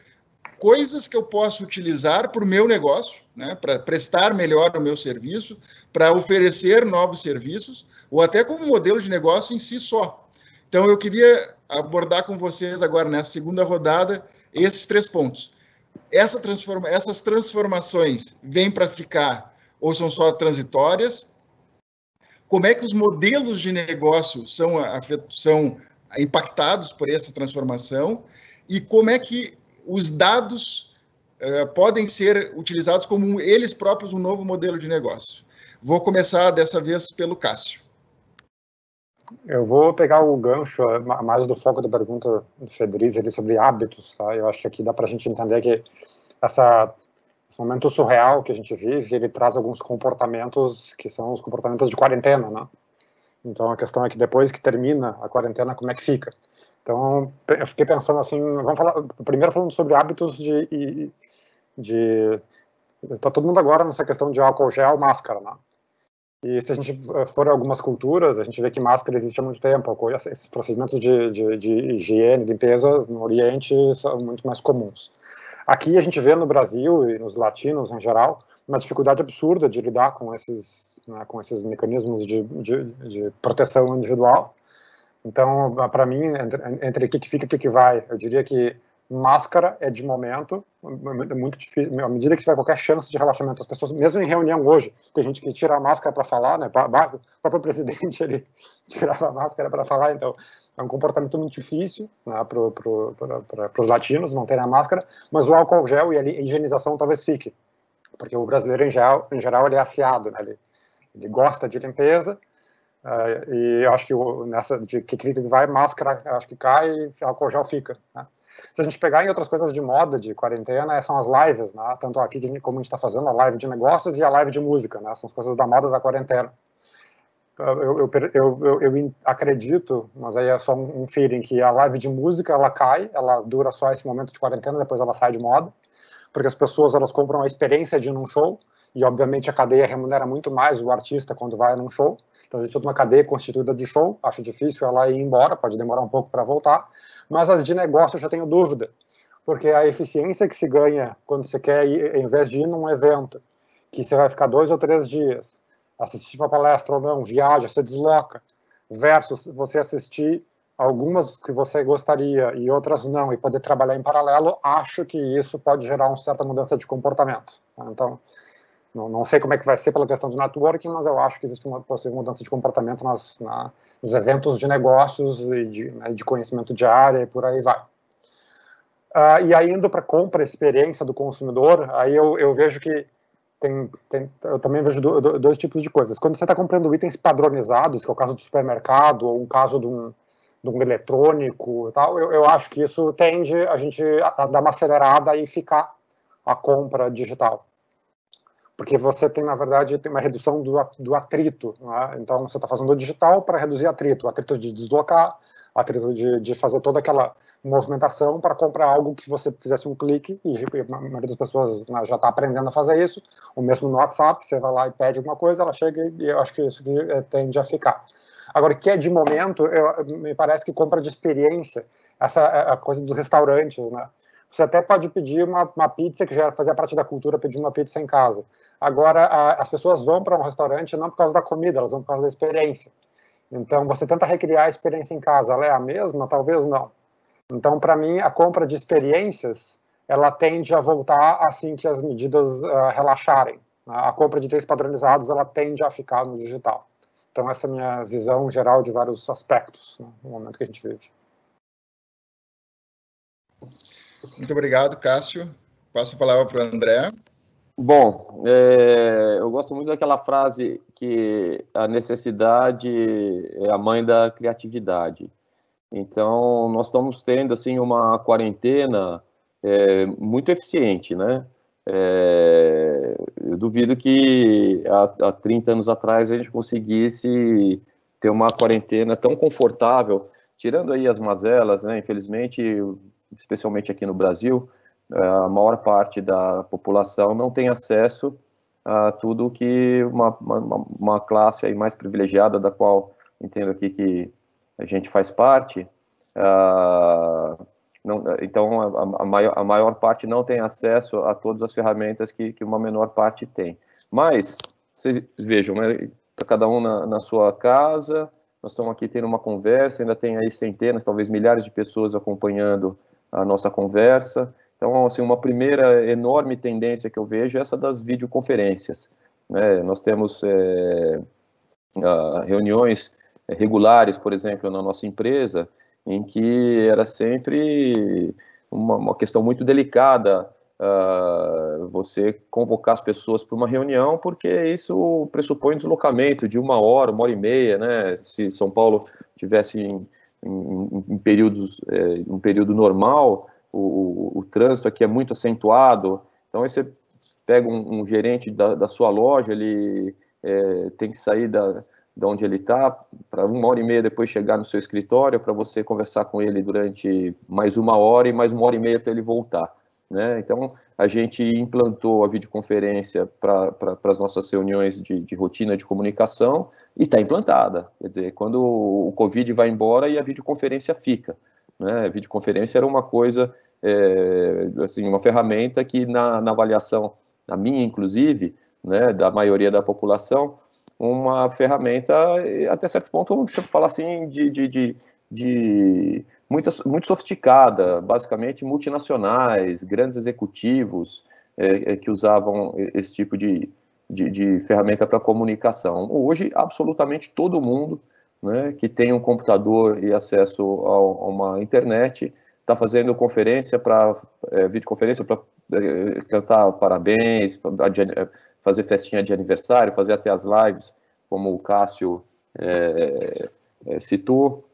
A: coisas que eu posso utilizar para o meu negócio, né, para prestar melhor o meu serviço, para oferecer novos serviços, ou até como modelo de negócio em si só. Então, eu queria abordar com vocês agora, nessa segunda rodada, esses três pontos. Essa transforma essas transformações vêm para ficar ou são só transitórias? Como é que os modelos de negócio são, são impactados por essa transformação? E como é que os dados uh, podem ser utilizados como eles próprios um novo modelo de negócio. Vou começar dessa vez pelo Cássio.
C: Eu vou pegar o gancho eh, mais do foco da pergunta do Federiz ali sobre hábitos, tá? Eu acho que aqui dá para a gente entender que essa, esse momento surreal que a gente vive, ele traz alguns comportamentos que são os comportamentos de quarentena, né? Então a questão é que depois que termina a quarentena, como é que fica? Então, eu fiquei pensando assim, vamos falar, primeiro falando sobre hábitos de, de tá todo mundo agora nessa questão de álcool gel, máscara, né? E se a gente for algumas culturas, a gente vê que máscara existe há muito tempo, esses procedimentos de, de, de higiene, limpeza no Oriente são muito mais comuns. Aqui a gente vê no Brasil e nos latinos em geral uma dificuldade absurda de lidar com esses, né, com esses mecanismos de, de, de proteção individual então, para mim, entre, entre o que, fica e o que vai, eu diria que máscara é de momento, é muito difícil, à medida que tiver qualquer chance de relaxamento, as pessoas, mesmo em reunião hoje, tem gente que tira a máscara para falar, né, o próprio presidente, ele tirava a máscara para falar, então é um comportamento muito difícil né, para pro, pro, os latinos manterem a máscara, mas o álcool gel e a higienização talvez fique, porque o brasileiro em geral, em geral ele é aciado, né, ele, ele gosta de limpeza, Uh, e acho que o, nessa de que que vai, máscara acho que cai e álcool gel fica. Né? Se a gente pegar em outras coisas de moda, de quarentena, são as lives, né? tanto aqui como a gente está fazendo, a live de negócios e a live de música, né? são as coisas da moda da quarentena. Eu, eu, eu, eu, acredito, mas aí é só um feeling, que a live de música ela cai, ela dura só esse momento de quarentena, depois ela sai de moda, porque as pessoas elas compram a experiência de ir num show, e obviamente a cadeia remunera muito mais o artista quando vai num show. Então existe toda uma cadeia constituída de show, acho difícil ela ir embora, pode demorar um pouco para voltar, mas as de negócio eu já tenho dúvida, porque a eficiência que se ganha quando você quer ir, em vez de ir num evento, que você vai ficar dois ou três dias, assistir uma palestra ou não, viaja, você desloca, versus você assistir algumas que você gostaria e outras não, e poder trabalhar em paralelo, acho que isso pode gerar uma certa mudança de comportamento. Então, não, não, sei como é que vai ser pela questão do networking, mas eu acho que existe uma possível mudança de comportamento nas, na, nos eventos de negócios e de, né, de, conhecimento de área e por aí vai. Uh, e aí, indo para compra, experiência do consumidor, aí eu, eu vejo que tem, tem, eu também vejo do, do, dois tipos de coisas. Quando você está comprando itens padronizados, que é o caso do supermercado, ou um caso de um, de um eletrônico e tal, eu, eu acho que isso tende a gente a dar uma acelerada e ficar a compra digital porque você tem, na verdade, tem uma redução do, do atrito. Né? Então, você está fazendo digital para reduzir atrito, atrito de deslocar, atrito de, de fazer toda aquela movimentação para comprar algo que você fizesse um clique, e a maioria das pessoas né, já está aprendendo a fazer isso, o mesmo no WhatsApp, você vai lá e pede alguma coisa, ela chega e eu acho que isso que é, tende a ficar. Agora, que é de momento, eu, me parece que compra de experiência, essa a coisa dos restaurantes, né? Você até pode pedir uma, uma pizza, que já fazia parte da cultura, pedir uma pizza em casa. Agora, a, as pessoas vão para um restaurante não por causa da comida, elas vão por causa da experiência. Então, você tenta recriar a experiência em casa. Ela é a mesma? Talvez não. Então, para mim, a compra de experiências, ela tende a voltar assim que as medidas uh, relaxarem. A compra de itens padronizados, ela tende a ficar no digital. Então, essa é a minha visão geral de vários aspectos né, no momento que a gente vive.
A: Muito obrigado, Cássio. Passo a palavra para o André.
B: Bom, é, eu gosto muito daquela frase que a necessidade é a mãe da criatividade. Então, nós estamos tendo assim uma quarentena é, muito eficiente, né? É, eu duvido que há, há 30 anos atrás a gente conseguisse ter uma quarentena tão confortável, tirando aí as mazelas, né? Infelizmente, especialmente aqui no Brasil, é, a maior parte da população não tem acesso a tudo que uma, uma, uma classe aí mais privilegiada, da qual entendo aqui que a gente faz parte, uh, não, então a, a, maior, a maior parte não tem acesso a todas as ferramentas que, que uma menor parte tem. Mas, vocês vejam, né, tá cada um na, na sua casa, nós estamos aqui tendo uma conversa, ainda tem aí centenas, talvez milhares de pessoas acompanhando a nossa conversa. Então, assim, uma primeira enorme tendência que eu vejo é essa das videoconferências. Né? Nós temos é, reuniões regulares, por exemplo, na nossa empresa, em que era sempre uma, uma questão muito delicada uh, você convocar as pessoas para uma reunião, porque isso pressupõe deslocamento de uma hora, uma hora e meia, né? Se São Paulo tivesse em, em, em períodos, é, um período normal, o, o, o, trânsito aqui é muito acentuado, então aí você pega um, um gerente da, da, sua loja, ele é, tem que sair da, da onde ele está, para uma hora e meia depois chegar no seu escritório, para você conversar com ele durante mais uma hora e mais uma hora e meia para ele voltar. Né? Então, a gente implantou a videoconferência para as nossas reuniões de, de, rotina de comunicação e está implantada. Quer dizer, quando o Covid vai embora e a videoconferência fica. Né? A videoconferência era uma coisa, é, assim, uma ferramenta que na, na avaliação, a minha inclusive, né, da maioria da população, uma ferramenta, até certo ponto, vamos falar assim, de, de, de, de muito, muito sofisticada, basicamente multinacionais, grandes executivos é, é, que usavam esse tipo de, de, de ferramenta para comunicação. Hoje, absolutamente todo mundo né, que tem um computador e acesso a, uma internet está fazendo conferência para é, videoconferência para é, cantar parabéns, pra, é, fazer festinha de aniversário, fazer até as lives, como o Cássio é, é, citou.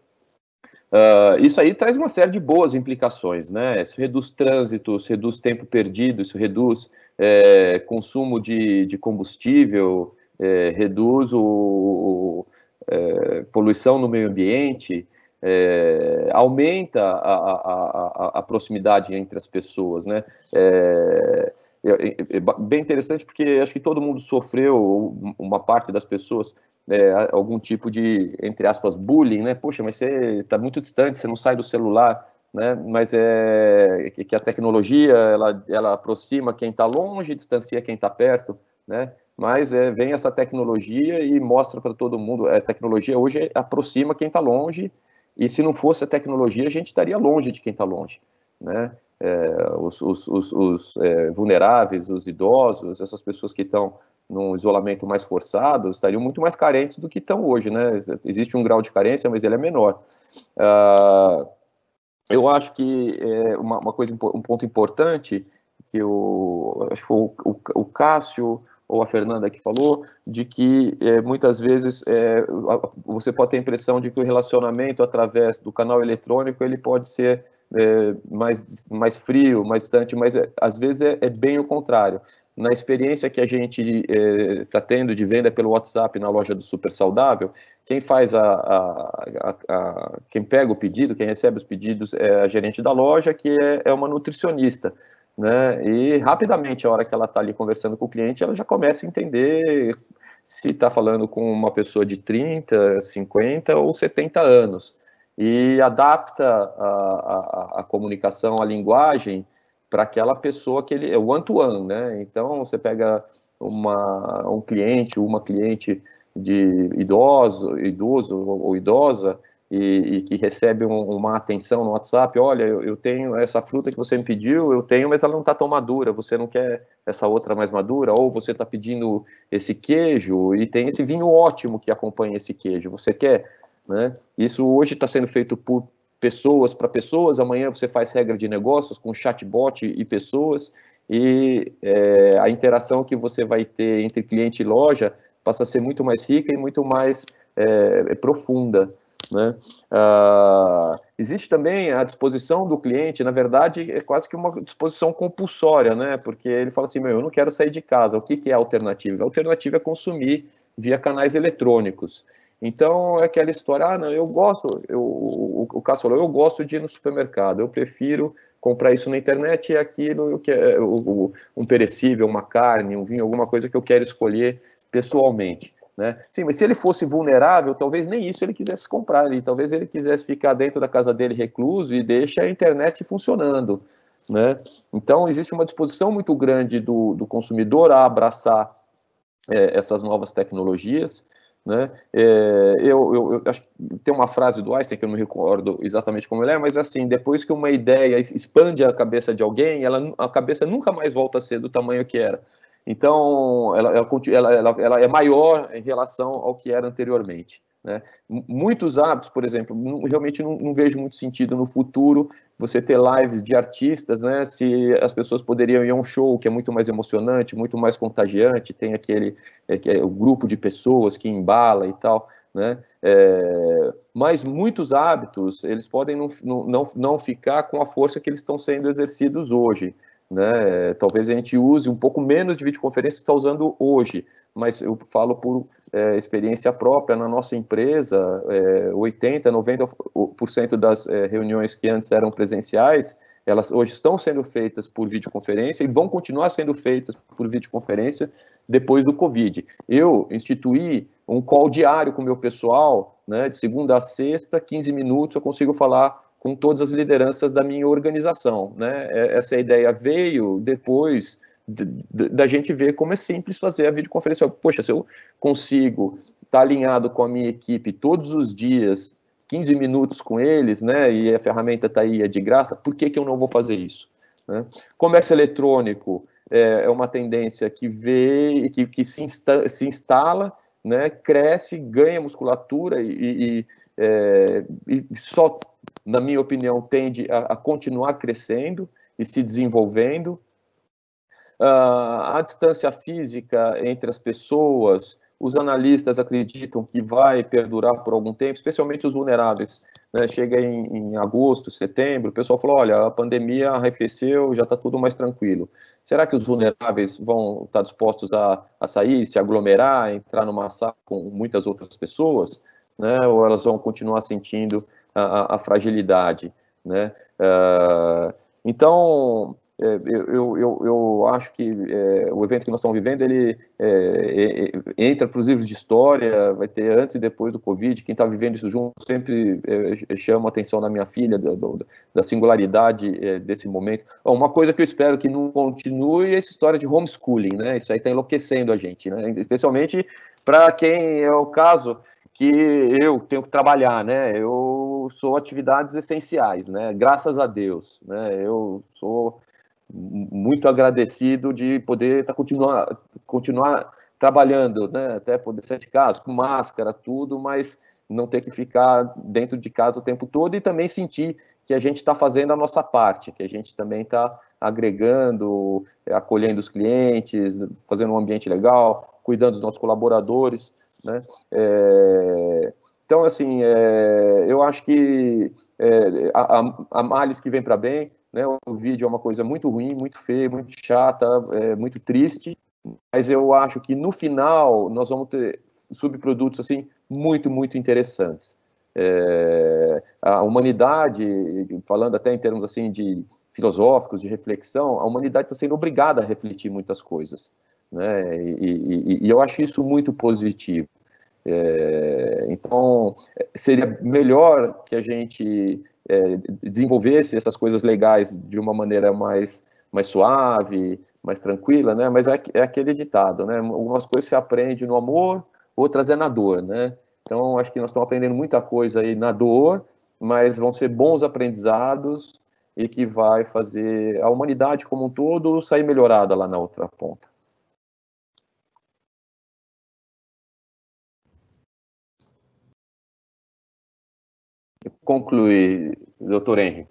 B: Uh, isso aí traz uma série de boas implicações, né? Isso reduz trânsito, isso reduz tempo perdido, isso reduz é, consumo de, de combustível, é, reduz o, é, poluição no meio ambiente, é, aumenta a, a, a, a, proximidade entre as pessoas, né? É, é, é, é, bem interessante porque acho que todo mundo sofreu, uma parte das pessoas, é, algum tipo de, entre aspas, bullying, né? Poxa, mas você está muito distante, você não sai do celular, né? Mas é que a tecnologia, ela, ela aproxima quem está longe, distancia quem está perto, né? Mas é, vem essa tecnologia e mostra para todo mundo, a tecnologia hoje aproxima quem está longe, e se não fosse a tecnologia, a gente estaria longe de quem está longe, né? É, os, os, os, os é, vulneráveis, os idosos, essas pessoas que estão num isolamento mais forçado, estariam muito mais carentes do que estão hoje, né? Existe um grau de carência, mas ele é menor. Uh, eu acho que é uma, uma, coisa, um ponto importante que o, acho que foi o, o, o Cássio ou a Fernanda que falou, de que é, muitas vezes é, você pode ter a impressão de que o relacionamento através do canal eletrônico ele pode ser é, mais, mais frio, mais distante, mas é, às vezes é, é, bem o contrário na experiência que a gente está eh, tendo de venda pelo WhatsApp na loja do Super Saudável, quem faz a, a, a, a, quem pega o pedido, quem recebe os pedidos é a gerente da loja, que é, é uma nutricionista, né? E rapidamente, a hora que ela está ali conversando com o cliente, ela já começa a entender se está falando com uma pessoa de 30, 50 ou 70 anos e adapta a, a, a comunicação, a linguagem para aquela pessoa que ele é one-to-one, né? Então você pega uma, um cliente, uma cliente de idoso, idoso ou idosa e, e que recebe um, uma atenção no WhatsApp, olha, eu, eu, tenho essa fruta que você me pediu, eu tenho, mas ela não está tão madura, você não quer essa outra mais madura, ou você está pedindo esse queijo e tem esse vinho ótimo que acompanha esse queijo, você quer, né? Isso hoje está sendo feito por pessoas para pessoas, amanhã você faz regra de negócios com chatbot e pessoas, e é, a interação que você vai ter entre cliente e loja passa a ser muito mais rica e muito mais é, profunda. Né? Ah, existe também a disposição do cliente, na verdade, é quase que uma disposição compulsória, né? porque ele fala assim: Meu, eu não quero sair de casa, o que, que é a alternativa? A alternativa é consumir via canais eletrônicos. Então, é aquela história, ah, não, eu gosto, eu, o, o Cássio falou, eu gosto de ir no supermercado, eu prefiro comprar isso na internet e aquilo que é um perecível, uma carne, um vinho, alguma coisa que eu quero escolher pessoalmente. Né? Sim, mas se ele fosse vulnerável, talvez nem isso ele quisesse comprar, ali, talvez ele quisesse ficar dentro da casa dele recluso e deixa a internet funcionando. Né? Então, existe uma disposição muito grande do, do consumidor a abraçar é, essas novas tecnologias, né? É, eu, eu, eu, acho que tem uma frase do Einstein que eu não recordo exatamente como ele é, mas assim, depois que uma ideia expande a cabeça de alguém, ela, a cabeça nunca mais volta a ser do tamanho que era. Então, ela, ela, ela, ela é maior em relação ao que era anteriormente. Né? Muitos hábitos, por exemplo, não, realmente não, não, vejo muito sentido no futuro você ter lives de artistas, né? Se as pessoas poderiam ir a um show que é muito mais emocionante, muito mais contagiante, tem aquele é, é, o grupo de pessoas que embala e tal, né? É, mas muitos hábitos eles podem não, não, não ficar com a força que eles estão sendo exercidos hoje. Né? Talvez a gente use um pouco menos de videoconferência que está usando hoje, mas eu falo por é, experiência própria na nossa empresa, é, 80, 90% das é, reuniões que antes eram presenciais, elas hoje estão sendo feitas por videoconferência e vão continuar sendo feitas por videoconferência depois do Covid. Eu instituí um call diário com o meu pessoal, né, de segunda a sexta, 15 minutos, eu consigo falar com todas as lideranças da minha organização. Né? É, essa ideia veio depois da gente ver como é simples fazer a videoconferência. Poxa, se eu consigo estar tá alinhado com a minha equipe todos os dias, 15 minutos com eles, né, e a ferramenta está aí, é de graça, por que, que eu não vou fazer isso? Né? Comércio eletrônico é, é uma tendência que vê, que, que se, insta, se instala, né, cresce, ganha musculatura e, e, é, e só, na minha opinião, tende a, a continuar crescendo e se desenvolvendo, Uh, a distância física entre as pessoas, os analistas acreditam que vai perdurar por algum tempo, especialmente os vulneráveis. Né? Chega em, em, agosto, setembro, o pessoal falou: olha, a pandemia arrefeceu, já está tudo mais tranquilo. Será que os vulneráveis vão estar dispostos a, a sair, se aglomerar, entrar numa sala com muitas outras pessoas? Né? Ou elas vão continuar sentindo a, a, a fragilidade? Né? Uh, então, eu, eu, eu, acho que é, o evento que nós estamos vivendo, ele é, é entra para os livros de história, vai ter antes e depois do Covid, quem está vivendo isso junto sempre é, chama a atenção da minha filha, da, da singularidade é, desse momento. Bom, uma coisa que eu espero que não continue é essa história de homeschooling, né? Isso aí está enlouquecendo a gente, né? Especialmente para quem é o caso que eu tenho que trabalhar, né? Eu sou atividades essenciais, né? Graças a Deus, né? Eu sou muito agradecido de poder tá, continuar, continuar trabalhando, né? Até poder sair de casa com máscara, tudo, mas não ter que ficar dentro de casa o tempo todo e também sentir que a gente está fazendo a nossa parte, que a gente também está agregando, acolhendo os clientes, fazendo um ambiente legal, cuidando dos nossos colaboradores, né? É, então, assim, é, eu acho que é, a, a males que vem para bem, né? O vídeo é uma coisa muito ruim, muito feia, muito chata, é, muito triste, mas eu acho que no final nós vamos ter subprodutos assim muito, muito interessantes. É, a humanidade, falando até em termos assim de filosóficos, de reflexão, a humanidade está sendo obrigada a refletir muitas coisas, né? E, e, e eu acho isso muito positivo. É, então, seria melhor que a gente é, desenvolvesse essas coisas legais de uma maneira mais, mais suave, mais tranquila, né? Mas é, é aquele ditado, né? Algumas coisas se aprende no amor, outras é na dor, né? Então, acho que nós estamos aprendendo muita coisa aí na dor, mas vão ser bons aprendizados e que vai fazer a humanidade como um todo sair melhorada lá na outra ponta. Concluir, doutor Henry?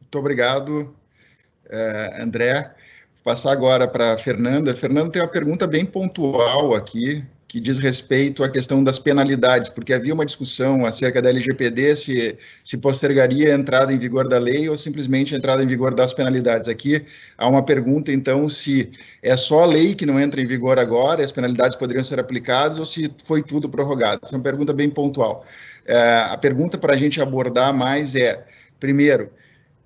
A: Muito obrigado, eh, André. Vou passar agora para a Fernanda. Fernanda tem uma pergunta bem pontual aqui, que diz respeito à questão das penalidades, porque havia uma discussão acerca da LGPD se, se postergaria a entrada em vigor da lei ou simplesmente a entrada em vigor das penalidades. Aqui há uma pergunta, então, se é só a lei que não entra em vigor agora, as penalidades poderiam ser aplicadas ou se foi tudo prorrogado. Essa é uma pergunta bem pontual. É, a pergunta para a gente abordar mais é, primeiro,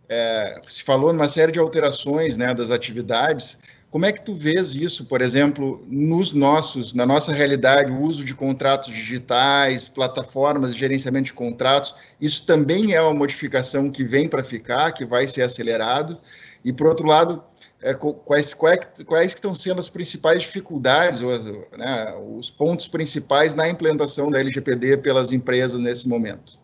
A: é, se falou numa série de alterações né, das atividades, como é que tu vês isso, por exemplo, nos nossos, na nossa realidade, o uso de contratos digitais, plataformas de gerenciamento de contratos, isso também é uma modificação que vem para ficar, que vai ser acelerado. E por outro lado, é, quais, quais, quais estão sendo as principais dificuldades, né, os pontos principais na implementação da LGPD pelas empresas nesse momento?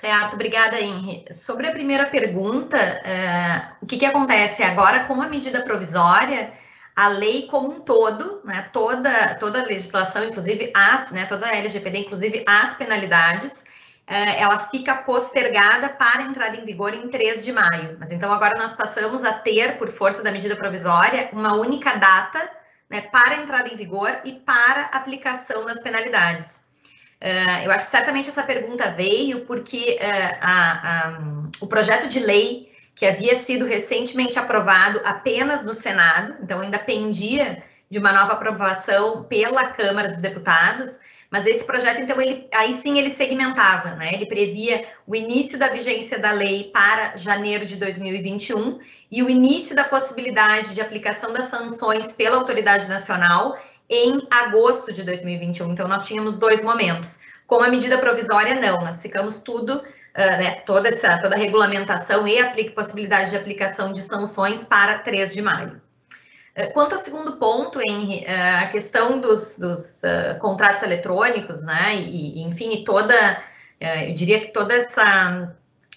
D: Certo, obrigada, Henri. Sobre a primeira pergunta, é, o que, que acontece agora com a medida provisória? A lei como um todo, né, toda, toda a legislação, inclusive as, né, toda a LGPD, inclusive as penalidades, é, ela fica postergada para entrada em vigor em 3 de maio. Mas então agora nós passamos a ter, por força da medida provisória, uma única data né, para entrada em vigor e para aplicação das penalidades. Uh, eu acho que certamente essa pergunta veio porque uh, a, a, o projeto de lei que havia sido recentemente aprovado apenas no Senado, então ainda pendia de uma nova aprovação pela Câmara dos Deputados, mas esse projeto, então, ele, aí sim ele segmentava, né? Ele previa o início da vigência da lei para janeiro de 2021 e o início da possibilidade de aplicação das sanções pela autoridade nacional em agosto de 2021. Então, nós tínhamos dois momentos. Com a medida provisória, não, nós ficamos tudo, uh, né, toda essa toda a regulamentação e a possibilidade de aplicação de sanções para 3 de maio. Uh, quanto ao segundo ponto, Henry, uh, a questão dos, dos contratos eletrônicos, né, e, e enfim, toda, eu diria que toda essa,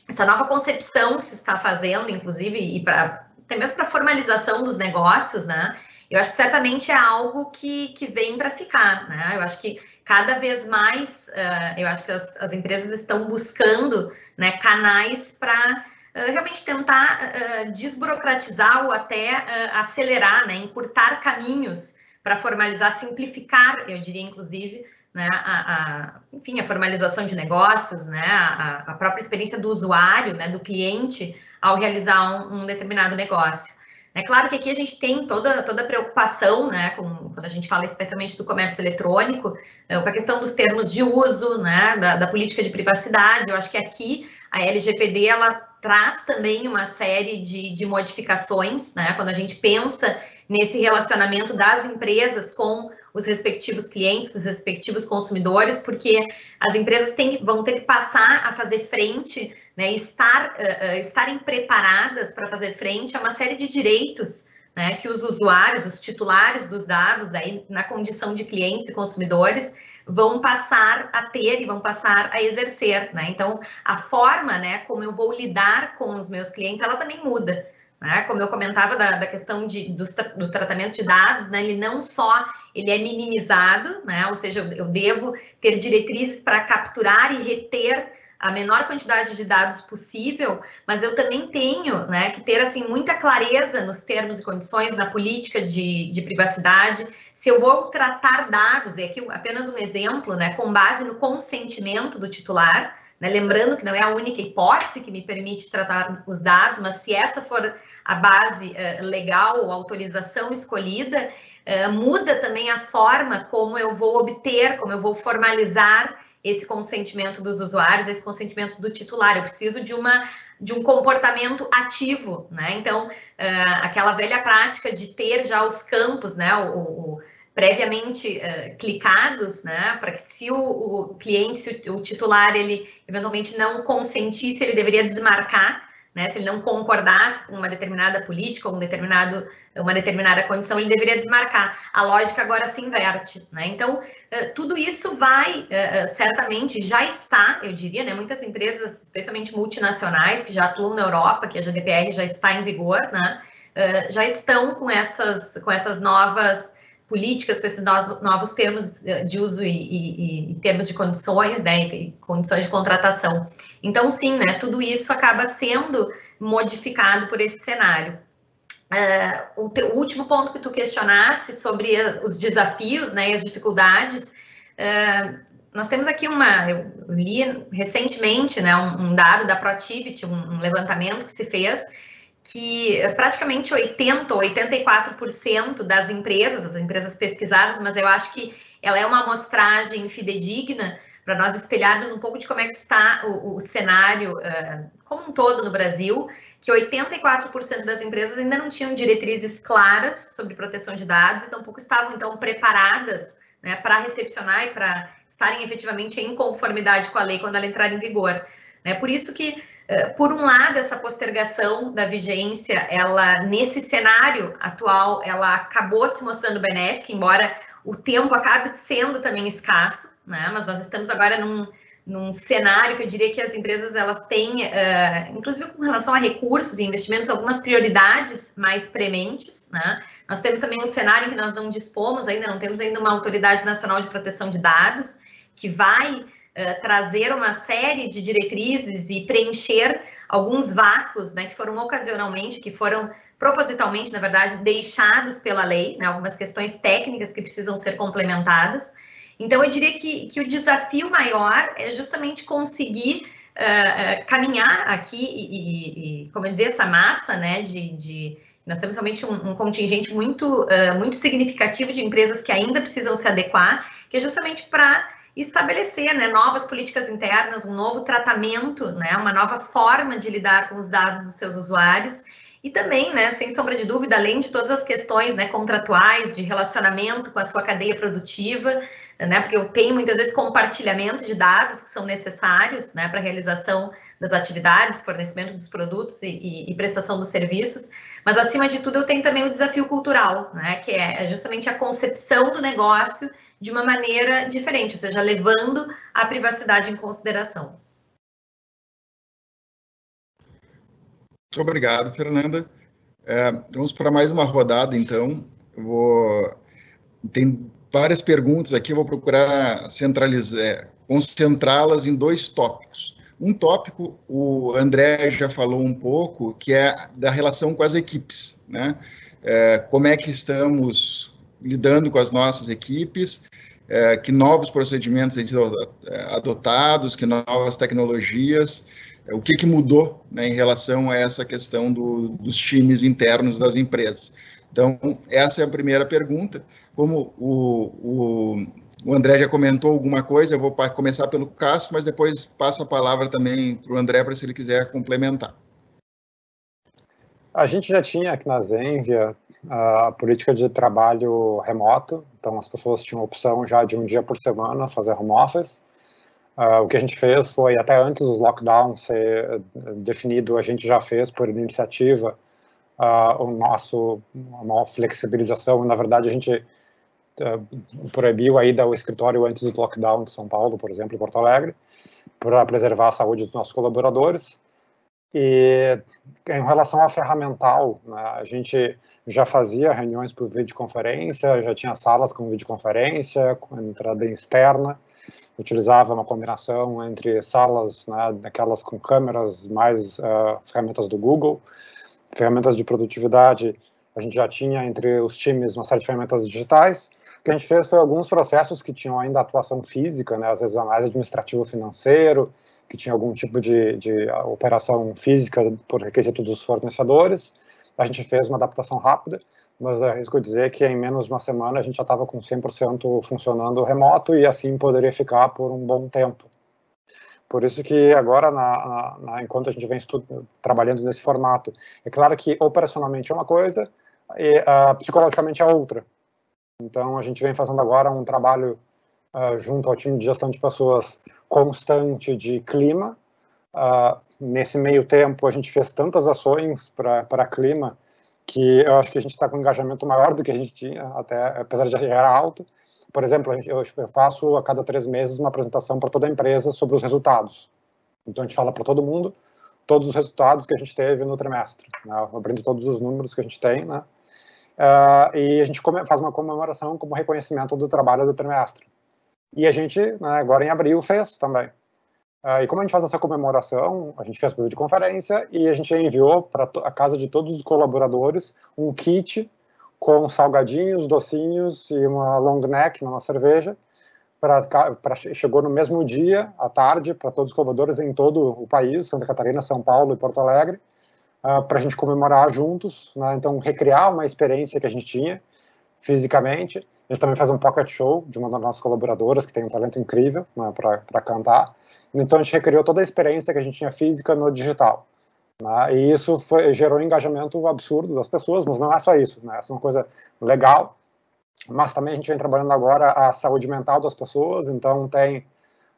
D: essa nova concepção que se está fazendo, inclusive, e para até mesmo para formalização dos negócios, né, eu acho que certamente é algo que, que vem para ficar, né? Eu acho que cada vez mais, uh, eu acho que as, as, empresas estão buscando né, canais para uh, realmente tentar uh, desburocratizar ou até acelerar, né, encurtar caminhos para formalizar, simplificar, eu diria, inclusive, né, a, a, enfim, a formalização de negócios, né, a, a, própria experiência do usuário, né, do cliente, ao realizar um, um determinado negócio. É claro que aqui a gente tem toda, toda a preocupação, né, com, quando a gente fala especialmente do comércio eletrônico, é, com a questão dos termos de uso, né, da, da, política de privacidade. Eu acho que aqui a LGPD ela traz também uma série de, de modificações, né, quando a gente pensa nesse relacionamento das empresas com os respectivos clientes, os respectivos consumidores, porque as empresas têm, vão ter que passar a fazer frente, né, estar, uh, estarem preparadas para fazer frente a uma série de direitos né, que os usuários, os titulares dos dados, daí, na condição de clientes e consumidores, vão passar a ter e vão passar a exercer. Né? Então, a forma né, como eu vou lidar com os meus clientes, ela também muda. Né? Como eu comentava da, da questão de, do, do, tratamento de dados, né? ele não só ele é minimizado, né? ou seja, eu, eu devo ter diretrizes para capturar e reter a menor quantidade de dados possível, mas eu também tenho né, que ter assim muita clareza nos termos e condições na política de, de privacidade. Se eu vou tratar dados, e aqui apenas um exemplo, né, com base no consentimento do titular, né, lembrando que não é a única hipótese que me permite tratar os dados, mas se essa for a base uh, legal ou autorização escolhida, uh, muda também a forma como eu vou obter, como eu vou formalizar esse consentimento dos usuários, esse consentimento do titular. Eu preciso de uma de um comportamento ativo, né? Então, uh, aquela velha prática de ter já os campos, né? O, o previamente uh, clicados, né? Para que se o, o cliente, se o, o titular, ele eventualmente não consentisse, ele deveria desmarcar né? Se ele não concordasse com uma determinada política ou um determinado, uma determinada condição, ele deveria desmarcar. A lógica agora se inverte. Né? Então, eh, tudo isso vai, eh, eh, certamente, já está, eu diria, né? muitas empresas, especialmente multinacionais, que já atuam na Europa, que a GDPR já está em vigor, né? já estão com essas, com essas novas políticas, com esses novos, termos de uso e, e, e, termos de condições, né, condições de contratação. Então, sim, né, tudo isso acaba sendo modificado por esse cenário. Uh, o, o, último ponto que tu questionasse sobre as, os desafios né, e as dificuldades, uh, nós temos aqui uma, eu li recentemente né, um, um dado da Protivity, um, um levantamento que se fez, que praticamente 80 ou 84% das empresas, das empresas pesquisadas, mas eu acho que ela é uma amostragem fidedigna para nós espelharmos um pouco de como é que está o, o cenário uh, como um todo no Brasil, que 84% das empresas ainda não tinham diretrizes claras sobre proteção de dados e tampouco estavam, então, preparadas né, para recepcionar e para estarem efetivamente em conformidade com a lei quando ela entrar em vigor. Né? Por isso que eh, por um lado, essa postergação da vigência, ela nesse cenário atual, ela acabou se mostrando benéfica, embora o tempo acabe sendo também escasso, né? Mas nós estamos agora num, num cenário que eu diria que as empresas elas têm, uh, inclusive com relação a recursos e investimentos, algumas prioridades mais prementes, né? Nós temos também um cenário em que nós não dispomos ainda, não temos ainda uma autoridade nacional de proteção de dados que vai uh, trazer uma série de diretrizes e preencher alguns vácuos, né, que foram ocasionalmente, que foram propositalmente, na verdade, deixados pela lei, né, algumas questões técnicas que precisam ser complementadas. Então, eu diria que, que o desafio maior é justamente conseguir uh, caminhar aqui e, e, e, como eu dizer, essa massa, né, de, de nós temos realmente um, um contingente muito, uh, muito significativo de empresas que ainda precisam se adequar, que é justamente para estabelecer né, novas políticas internas, um novo tratamento, né, uma nova forma de lidar com os dados dos seus usuários. E também, né, sem sombra de dúvida, além de todas as questões né, contratuais, de relacionamento com a sua cadeia produtiva, né, porque eu tenho muitas vezes compartilhamento de dados que são necessários né, para realização das atividades, fornecimento dos produtos e, e, e, prestação dos serviços, mas acima de tudo eu tenho também o desafio cultural, né, que é justamente a concepção do negócio de uma maneira diferente, ou seja, levando a privacidade em consideração.
A: Muito obrigado, Fernanda. É, vamos para mais uma rodada, então. Eu vou... Tem várias perguntas aqui, eu vou procurar centralizar, é, concentrá-las em dois tópicos. Um tópico, o André já falou um pouco, que é da relação com as equipes, né? É, como é que estamos lidando com as nossas equipes, é, que novos procedimentos têm sido é, adotados, que novas tecnologias o que, que mudou né, em relação a essa questão do, dos times internos das empresas. Então, essa é a primeira pergunta. Como o, o, o André já comentou alguma coisa, eu vou começar pelo Cássio, mas depois passo a palavra também para o André, para se ele quiser complementar.
C: A gente já tinha aqui na Zenvia a política de trabalho remoto, então as pessoas tinham opção já de um dia por semana fazer home office. Uh, o que a gente fez foi, até antes dos lockdowns ser definido, a gente já fez por iniciativa uh, o nosso, uma flexibilização. Na verdade, a gente uh, proibiu a ida escritório antes do lockdown de São Paulo, por exemplo, em Porto Alegre, para preservar a saúde dos nossos colaboradores. E em relação ao ferramental, né, a gente já fazia reuniões por videoconferência, já tinha salas com videoconferência, com entrada externa, utilizava uma combinação entre salas, né, daquelas com câmeras, mais uh, ferramentas do Google, ferramentas de produtividade, a gente já tinha entre os times uma série de ferramentas digitais. O que a gente fez foi alguns processos que tinham ainda atuação física, né, às vezes mais administrativo financeiro, que tinha algum tipo de, de operação física por requisito dos fornecedores. A gente fez uma adaptação rápida, mas arrisco dizer que em menos de uma semana a gente já estava com 100% funcionando remoto e assim poderia ficar por um bom tempo. Por isso que agora, na, na, enquanto a gente vem trabalhando nesse formato, é claro que operacionalmente é uma coisa e uh, psicologicamente é outra. Então, a gente vem fazendo agora um trabalho uh, junto ao time de gestão de pessoas constante de clima. Uh, nesse meio tempo, a gente fez tantas ações para clima que eu acho que a gente está com um engajamento maior do que a gente tinha, até apesar de já era alto. Por exemplo, eu faço a cada três meses uma apresentação para toda a empresa sobre os resultados. Então, a gente fala para todo mundo todos os resultados que a gente teve no trimestre, né? abrindo todos os números que a gente tem, né? Uh, e a gente faz uma comemoração como reconhecimento do trabalho do trimestre. E a gente, né, agora em abril, fez também. Uh, e como a gente faz essa comemoração, a gente fez por videoconferência e a gente enviou para a casa de todos os colaboradores um kit com salgadinhos, docinhos e uma long neck, uma cerveja. Pra, pra, chegou no mesmo dia, à tarde, para todos os colaboradores em todo o país, Santa Catarina, São Paulo e Porto Alegre, uh, ah, para a gente comemorar juntos, né? então recriar uma experiência que a gente tinha fisicamente. A gente também faz um pocket show de uma das nossas colaboradoras que tem um talento incrível né, para cantar. Então a gente recriou toda a experiência que a gente tinha física no digital. Né? E isso foi, gerou um engajamento absurdo das pessoas, mas não é só isso, né? Essa é uma coisa legal, mas também a gente vem trabalhando agora a saúde mental das pessoas, então tem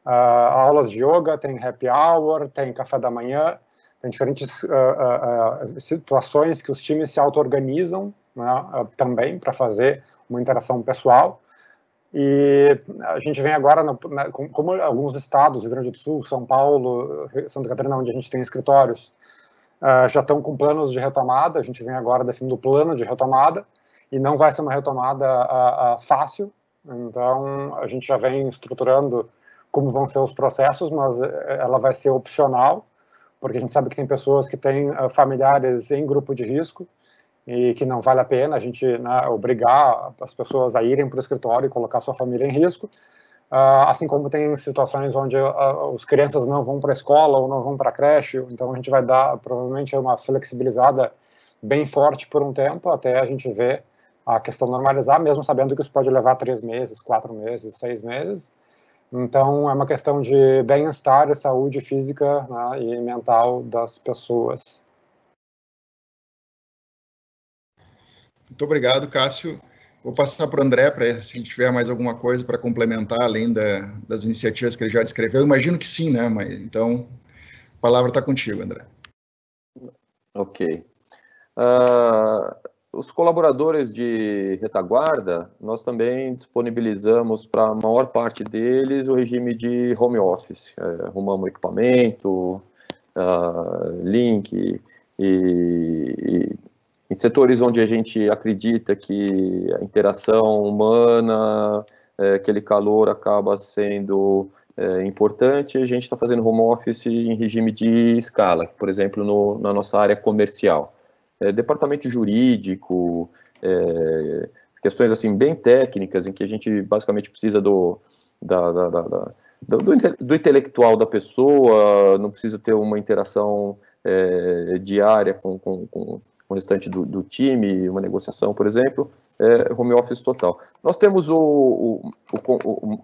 C: uh, aulas de yoga, tem happy hour, tem café da manhã, tem diferentes uh, uh, situações que os times se auto-organizam né, também para fazer uma interação pessoal. E a gente vem agora, no, na, como alguns estados, Rio Grande do Sul, São Paulo, Santa Catarina, onde a gente tem escritórios, uh, já estão com planos de retomada. A gente vem agora definindo o plano de retomada e não vai ser uma retomada uh, uh, fácil. Então, a gente já vem estruturando como vão ser os processos, mas eh, ela vai ser opcional, porque a gente sabe que tem pessoas que têm familiares em grupo de risco e que não vale a pena a gente né, obrigar as pessoas a irem para o escritório e colocar sua família em risco. Uh, assim como tem situações onde uh, as crianças não vão para a escola ou não vão para a creche, então a gente vai dar provavelmente uma flexibilizada bem forte por um tempo até a gente ver a questão normalizar, mesmo sabendo que isso pode levar três meses, quatro meses, seis meses. Então é uma questão de bem-estar e saúde física né, e mental das pessoas.
A: Muito obrigado, Cássio. Vou passar para o André, para se tiver mais alguma coisa para complementar, além da, das iniciativas que ele já descreveu. Eu imagino que sim, né? Mas, então, a palavra está contigo, André.
B: Ok. Uh, os colaboradores de retaguarda, nós também disponibilizamos para a maior parte deles o regime de home office. É, arrumamos equipamento, uh, link e, e em setores onde a gente acredita que a interação humana, é, aquele calor acaba sendo é, importante, a gente está fazendo home office em regime de escala, por exemplo, no, na nossa área comercial. É, departamento jurídico, é, questões assim bem técnicas, em que a gente basicamente precisa do, da, da, da, do, do, intelectual da pessoa, não precisa ter uma interação é, diária com, com, com, o restante do, do, time, uma negociação, por exemplo, é home office total. Nós temos o, o,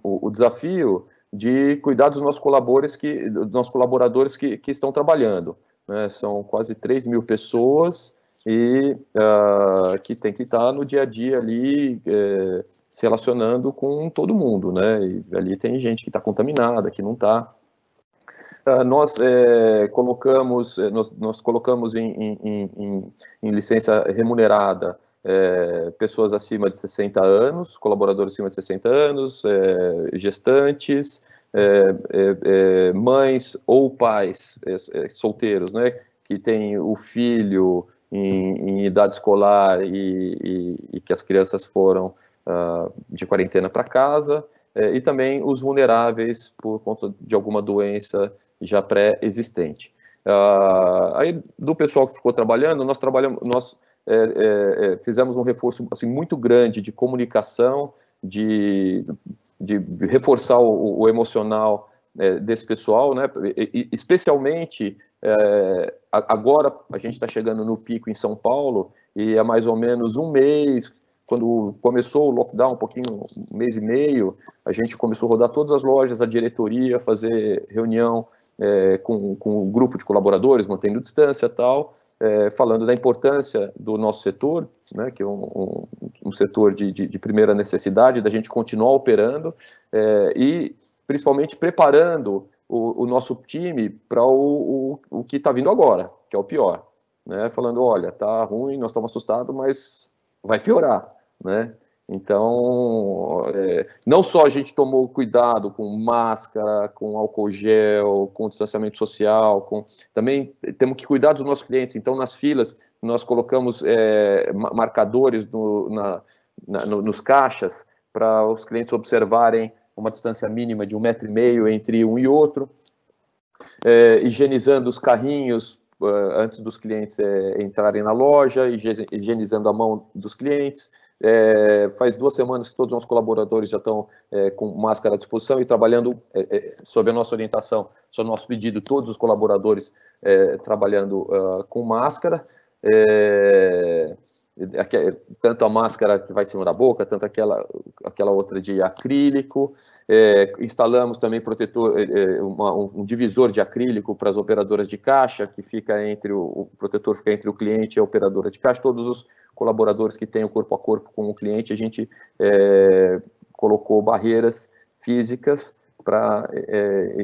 B: o, o desafio de cuidar dos nossos colaboradores que, dos nossos colaboradores que, que estão trabalhando. Né? São quase 3 mil pessoas e uh, que tem que estar no dia a dia ali é, se relacionando com todo mundo, né? E ali tem gente que está contaminada, que não está. Uh, nós é, colocamos, é, nós, nós, colocamos em, em, em, em licença remunerada é, pessoas acima de 60 anos, colaboradores acima de 60 anos, é, gestantes, é, mães ou pais solteiros, né, que têm o filho em, em idade escolar e, e, e, que as crianças foram uh, de quarentena para casa, e também os vulneráveis por conta de alguma doença já pré-existente. Uh, aí, do pessoal que ficou trabalhando, nós trabalhamos, nós é, é, é, fizemos um reforço assim, muito grande de comunicação, de, de reforçar o, o emocional é, desse pessoal, né? Especialmente é, agora a gente está chegando no pico em São Paulo e há mais ou menos um mês, quando começou o lockdown, um pouquinho, um mês e meio, a gente começou a rodar todas as lojas, a diretoria, fazer reunião é, com, com um grupo de colaboradores, mantendo distância tal, é, falando da importância do nosso setor, né, que é um, um, um setor de, de, de, primeira necessidade, da gente continuar operando é, e principalmente preparando o, o nosso time para o, o, o, que está vindo agora, que é o pior. Né, falando, olha, tá ruim, nós estamos assustados, mas vai piorar, né? Então, é, não só a gente tomou cuidado com máscara, com álcool gel, com distanciamento social, com, também temos que cuidar dos nossos clientes. Então, nas filas, nós colocamos é, marcadores no, na, na, no, nos caixas para os clientes observarem uma distância mínima de um metro e meio entre um e outro, é, higienizando os carrinhos uh, antes dos clientes é, entrarem na loja, higienizando a mão dos clientes, é, faz duas semanas que todos os nossos colaboradores já estão é, com máscara à disposição e trabalhando é, é sob a nossa orientação, sob o nosso pedido, todos os colaboradores é, trabalhando uh, com máscara. É, tanto a máscara que vai em cima da boca, tanto aquela, aquela outra de acrílico. É, instalamos também protetor, é, uma, um divisor de acrílico para as operadoras de caixa, que fica entre o, o, protetor fica entre o cliente e a operadora de caixa. Todos os colaboradores que têm o corpo a corpo com o cliente, a gente é, colocou barreiras físicas para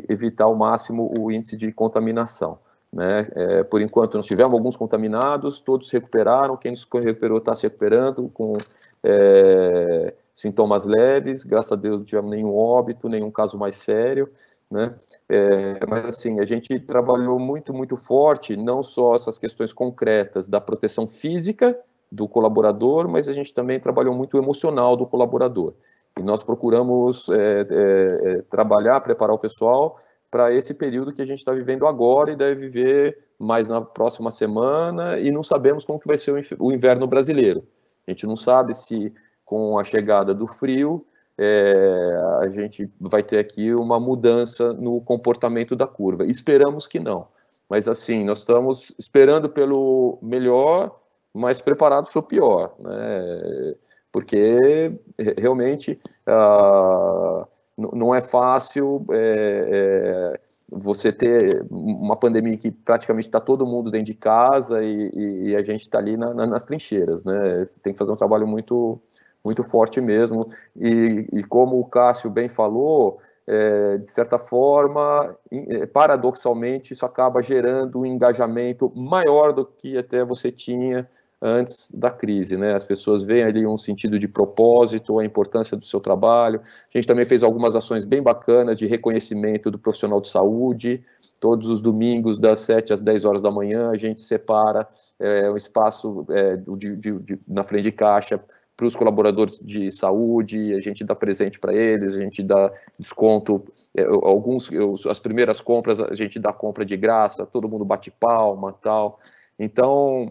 B: evitar ao máximo o índice de contaminação. Né? É, por enquanto, nós tivemos alguns contaminados, todos recuperaram, quem se recuperou está se recuperando com é, sintomas leves, graças a Deus não tivemos nenhum óbito, nenhum caso mais sério, né? É, mas assim, a gente trabalhou muito, muito forte, não só essas questões concretas da proteção física, do colaborador, mas a gente também trabalhou muito o emocional do colaborador. E nós procuramos é, é, é trabalhar, preparar o pessoal para esse período que a gente está vivendo agora e deve viver mais na próxima semana e não sabemos como que vai ser o inverno brasileiro. A gente não sabe se com a chegada do frio é, a gente vai ter aqui uma mudança no comportamento da curva. Esperamos que não. Mas assim, nós estamos esperando pelo melhor mas preparados para o pior, né? Porque realmente uh, não é fácil é, é, você ter uma pandemia que praticamente está todo mundo dentro de casa e, e, e a gente está ali na, na, nas trincheiras, né? Tem que fazer um trabalho muito muito forte mesmo. E, e como o Cássio bem falou, é, de certa forma, é, paradoxalmente, isso acaba gerando um engajamento maior do que até você tinha antes da crise, né? As pessoas veem ali um sentido de propósito, a importância do seu trabalho. A gente também fez algumas ações bem bacanas de reconhecimento do profissional de saúde. Todos os domingos, das 7 às 10 horas da manhã, a gente separa é, um espaço é, de, de, de, na frente de caixa para os colaboradores de saúde, a gente dá presente para eles, a gente dá desconto, é, alguns, as primeiras compras a gente dá compra de graça, todo mundo bate palma tal. Então,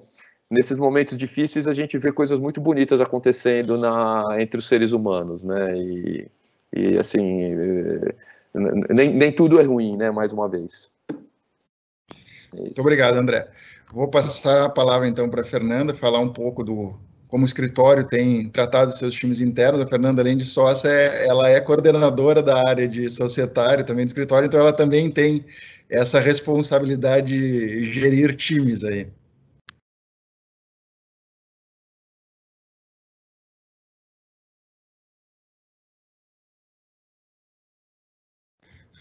B: nesses momentos difíceis a gente vê coisas muito bonitas acontecendo na, entre os seres humanos, né? E, e assim, é, nem, nem tudo é ruim, né? Mais uma vez.
A: É Muito obrigado, André. Vou passar a palavra então para a Fernanda, falar um pouco do como o escritório tem tratado seus times internos. A Fernanda, além de sócia, ela é coordenadora da área de societário também do escritório, então ela também tem essa responsabilidade de gerir times aí.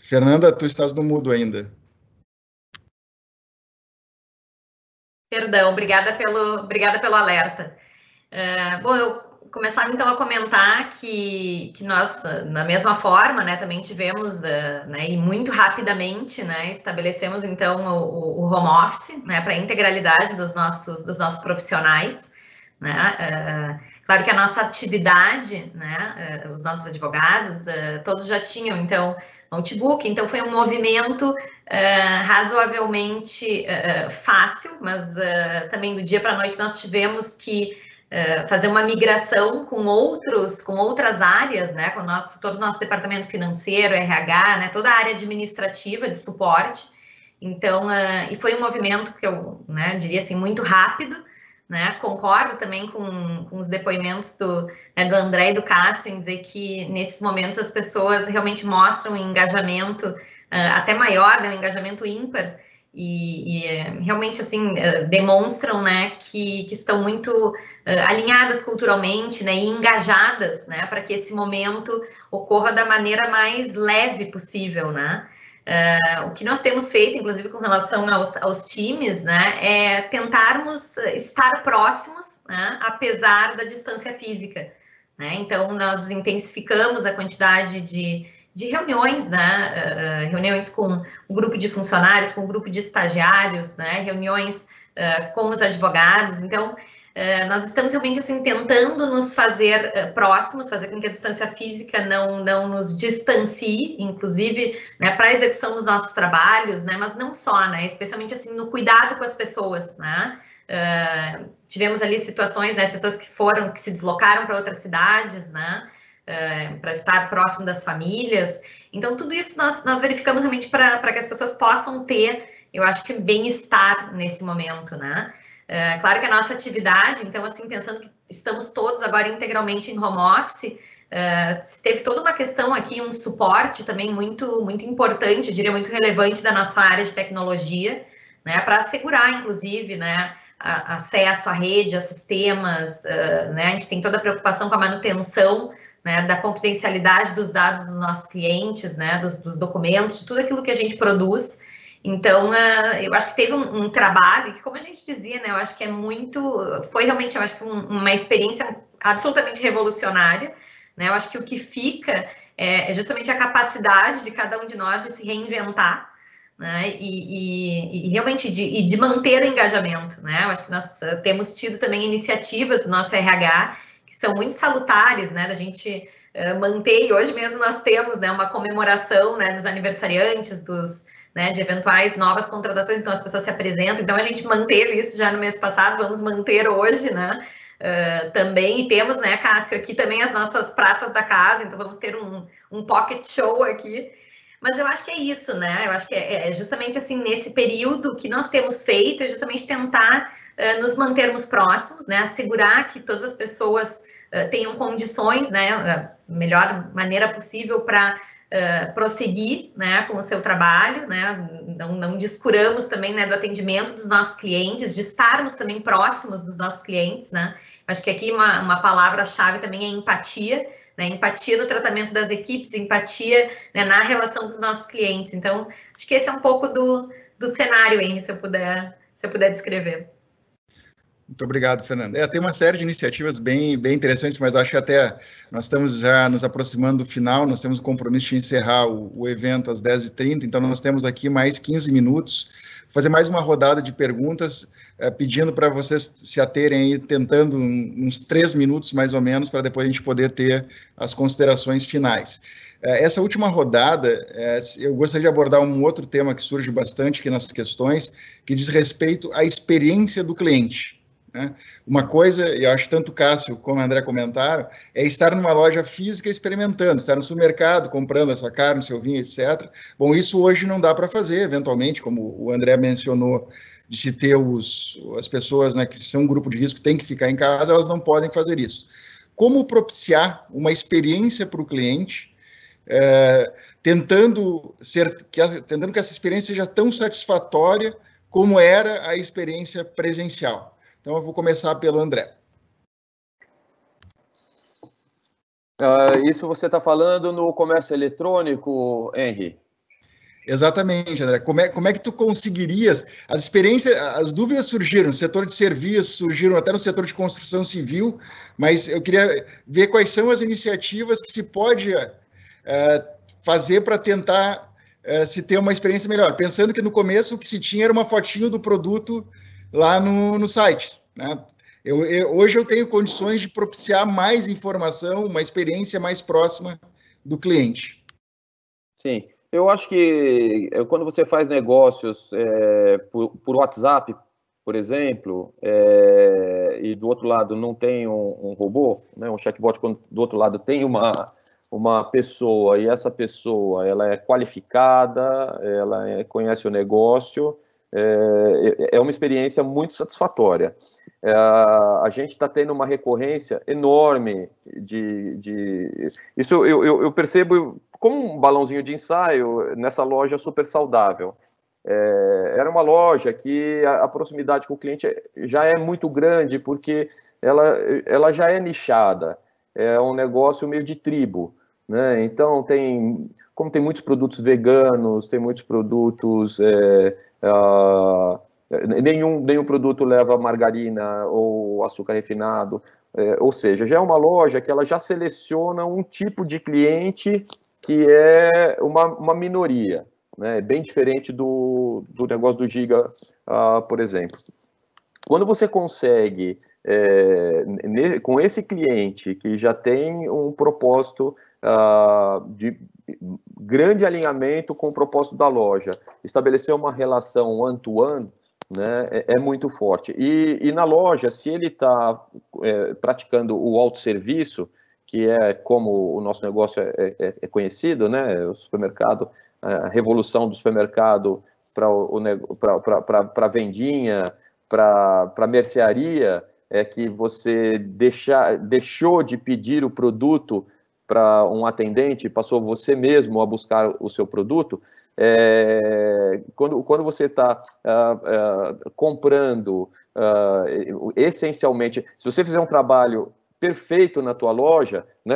A: Fernanda, tu estás no mudo ainda.
D: Perdão, obrigada pelo, obrigada pelo alerta. Uh, bom, eu começar então a comentar que, que nós, da mesma forma, né, também tivemos, uh, né, e muito rapidamente, né, estabelecemos então o, o home office, né, para a integralidade dos nossos, dos nossos profissionais, né, uh, claro que a nossa atividade, né, os nossos advogados, todos já tinham, então, notebook, então foi um movimento uh, razoavelmente uh, fácil, mas uh, também do dia para a noite nós tivemos que fazer uma migração com outros, com outras áreas, né, com nosso, todo o nosso departamento financeiro, RH, né, toda a área administrativa de suporte. Então, e foi um movimento que eu né, diria assim, muito rápido, né? Concordo também com, com os depoimentos do, né, do André e do Cássio em dizer que nesses momentos as pessoas realmente mostram um engajamento uh, até maior, né, um engajamento ímpar, e, e realmente assim uh, demonstram né, que, que estão muito uh, alinhadas culturalmente né, e engajadas né, para que esse momento ocorra da maneira mais leve possível. Né? Uh, o que nós temos feito, inclusive com relação aos, aos times, né, é tentarmos estar próximos, né, apesar da distância física. Né? Então, nós intensificamos a quantidade de, de reuniões, né, uh, reuniões com o grupo de funcionários, com o grupo de estagiários, né, reuniões uh, com os advogados. Então, Uh, nós estamos realmente assim tentando nos fazer uh, próximos, fazer com que a distância física não, não nos distancie, inclusive né, para a execução dos nossos trabalhos, né, mas não só, né, especialmente assim no cuidado com as pessoas, né. Uh, tivemos ali situações, né, pessoas que foram, que se deslocaram para outras cidades, né, para estar próximo das famílias. Então tudo isso nós, nós verificamos realmente para que as pessoas possam ter, eu acho que bem-estar nesse momento, né. É, claro que a nossa atividade, então, assim, pensando que estamos todos agora integralmente em home office, é, teve toda uma questão aqui, um suporte também muito, muito importante, eu diria muito relevante da nossa área de tecnologia, né, para assegurar, inclusive, né, a, acesso à rede, a sistemas, uh, né, a gente tem toda a preocupação com a manutenção né, da confidencialidade dos dados dos nossos clientes, né, dos, dos documentos, de tudo aquilo que a gente produz, então, uh, eu acho que teve um, um, trabalho que, como a gente dizia, né, eu acho que é muito, foi realmente, eu acho que um, uma experiência absolutamente revolucionária, né, eu acho que o que fica é, é justamente a capacidade de cada um de nós de se reinventar, né, e, e, e realmente de, e de manter o engajamento, né, eu acho que nós uh, temos tido também iniciativas do nosso RH que são muito salutares, né, da gente uh, manter, e hoje mesmo nós temos, né, uma comemoração, né, dos aniversariantes, dos né, de eventuais novas contratações, então as pessoas se apresentam. Então a gente manteve isso já no mês passado, vamos manter hoje, né? Uh, também, e temos, né, Cássio, aqui também as nossas pratas da casa, então vamos ter um, um pocket show aqui. Mas eu acho que é isso, né? Eu acho que é, é justamente assim, nesse período que nós temos feito, é justamente tentar uh, nos mantermos próximos, né? Assegurar que todas as pessoas uh, tenham condições, né? A melhor maneira possível para uh, prosseguir né, com o seu trabalho, né, não, não descuramos também né, do atendimento dos nossos clientes, de estarmos também próximos dos nossos clientes, né? Acho que aqui uma, uma palavra-chave também é empatia, né? Empatia no tratamento das equipes, empatia né, na relação com os nossos clientes. Então, acho que esse é um pouco do, do cenário, Henry, se eu puder, se eu puder descrever.
A: Muito obrigado, Fernando. É, tem uma série de iniciativas bem, bem interessantes, mas acho que até nós estamos já nos aproximando do final, nós temos o compromisso de encerrar o, o evento às 10h30, então nós temos aqui mais 15 minutos, fazer mais uma rodada de perguntas, é, pedindo para vocês se aterem aí, tentando uns três minutos mais ou menos, para depois a gente poder ter as considerações finais. É, essa última rodada, é, eu gostaria de abordar um outro tema que surge bastante aqui nas questões, que diz respeito à experiência do cliente. Né? Uma coisa, eu acho tanto Cássio como André comentaram, é estar numa loja física experimentando, estar no supermercado comprando a sua carne, seu vinho, etc. Bom, isso hoje não dá para fazer, eventualmente, como o André mencionou, de se ter os, as pessoas né, que são um grupo de risco têm que ficar em casa, elas não podem fazer isso. Como propiciar uma experiência para o cliente, é, tentando, ser, que, tentando que essa experiência seja tão satisfatória como era a experiência presencial? Então, eu vou começar pelo André.
B: Uh, isso você está falando no comércio eletrônico, Henry?
A: Exatamente, André. Como é, como é que tu conseguirias? As experiências, as dúvidas surgiram no setor de serviços, surgiram até no setor de construção civil, mas eu queria ver quais são as iniciativas que se pode uh, fazer para tentar uh, se ter uma experiência melhor. Pensando que no começo o que se tinha era uma fotinho do produto lá no, no site. Né? Eu, eu, hoje eu tenho condições de propiciar mais informação, uma experiência mais próxima do cliente.
B: Sim, eu acho que é, quando você faz negócios é, por, por, WhatsApp, por exemplo, é, e do outro lado não tem um, um robô, né, um chatbot, quando do outro lado tem uma, uma pessoa e essa pessoa ela é qualificada, ela é, conhece o negócio, é, é uma experiência muito satisfatória. É, a gente está tendo uma recorrência enorme de. de isso eu, eu, eu, percebo como um balãozinho de ensaio nessa loja super saudável. É, era uma loja que a, a, proximidade com o cliente já é muito grande, porque ela, ela já é nichada, é um negócio meio de tribo. Né? Então, tem, como tem muitos produtos veganos, tem muitos produtos. É, Uh, nenhum, nenhum produto leva margarina ou açúcar refinado, é, ou seja, já é uma loja que ela já seleciona um tipo de cliente que é uma, uma minoria, né, bem diferente do, do negócio do Giga, uh, por exemplo. Quando você consegue, é, com esse cliente que já tem um propósito uh, de grande alinhamento com o propósito da loja. Estabelecer uma relação one-to-one né, é, é, muito forte. E, e, na loja, se ele está é, praticando o autosserviço, que é como o nosso negócio é, é, é conhecido, né, o supermercado, a revolução do supermercado para vendinha, para mercearia, é que você deixa, deixou de pedir o produto para um atendente, passou você mesmo a buscar o seu produto, é, quando, quando você está uh, ah, uh, ah, comprando uh, essencialmente, se você fizer um trabalho perfeito na tua loja, né,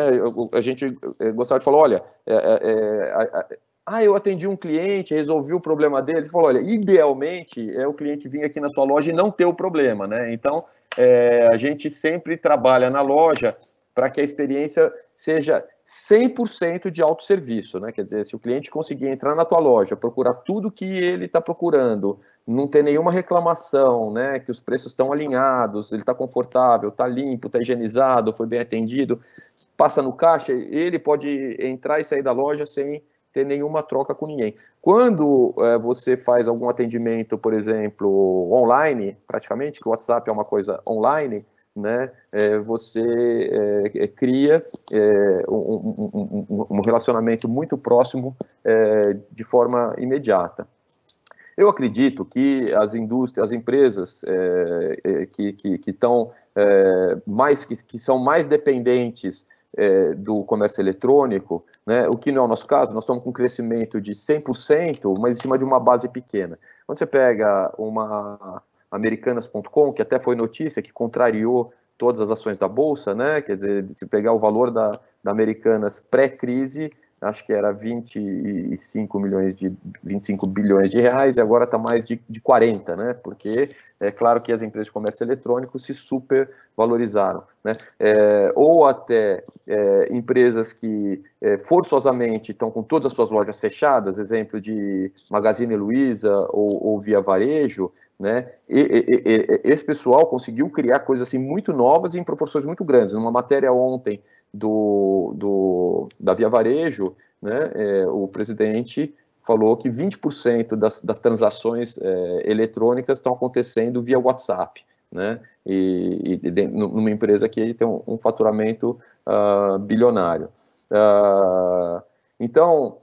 B: a gente gostava de falar, olha, é, é, é ah, eu atendi um cliente, resolvi o problema dele, ele falou, olha, idealmente é o cliente vir aqui na sua loja e não ter o problema, né, então é, a gente sempre trabalha na loja para que a experiência seja 100% de autosserviço, né? Quer dizer, se o cliente conseguir entrar na tua loja, procurar tudo que ele está procurando, não ter nenhuma reclamação, né? Que os preços estão alinhados, ele está confortável, está limpo, está higienizado, foi bem atendido, passa no caixa, ele pode entrar e sair da loja sem ter nenhuma troca com ninguém. Quando é, você faz algum atendimento, por exemplo, online, praticamente, que o WhatsApp é uma coisa online, né, é, você é, é cria é, um, um, um, relacionamento muito próximo é, de forma imediata. Eu acredito que as indústrias, as empresas é, que, que, que, estão, mais, que, que são mais dependentes do comércio eletrônico, né, o que não é o nosso caso, nós estamos com um crescimento de 100%, mas em cima de uma base pequena. Quando você pega uma americanas.com, que até foi notícia, que contrariou todas as ações da Bolsa, né? Quer dizer, se pegar o valor da, da Americanas pré-crise, acho que era 25 milhões de 25 bilhões de reais e agora está mais de, de 40, né? Porque é claro que as empresas de comércio eletrônico se super valorizaram, né? É, ou até é, empresas que é, forçosamente estão com todas as suas lojas fechadas, exemplo de Magazine Luiza ou, ou Via Varejo, né? E, e, e, esse pessoal conseguiu criar coisas assim muito novas em proporções muito grandes. Numa matéria ontem do, do da Via Varejo, né? É, o presidente falou que 20% das, das transações é, eletrônicas estão acontecendo via WhatsApp. né? E, e de, numa empresa que tem um, um faturamento uh, bilionário. Uh, então,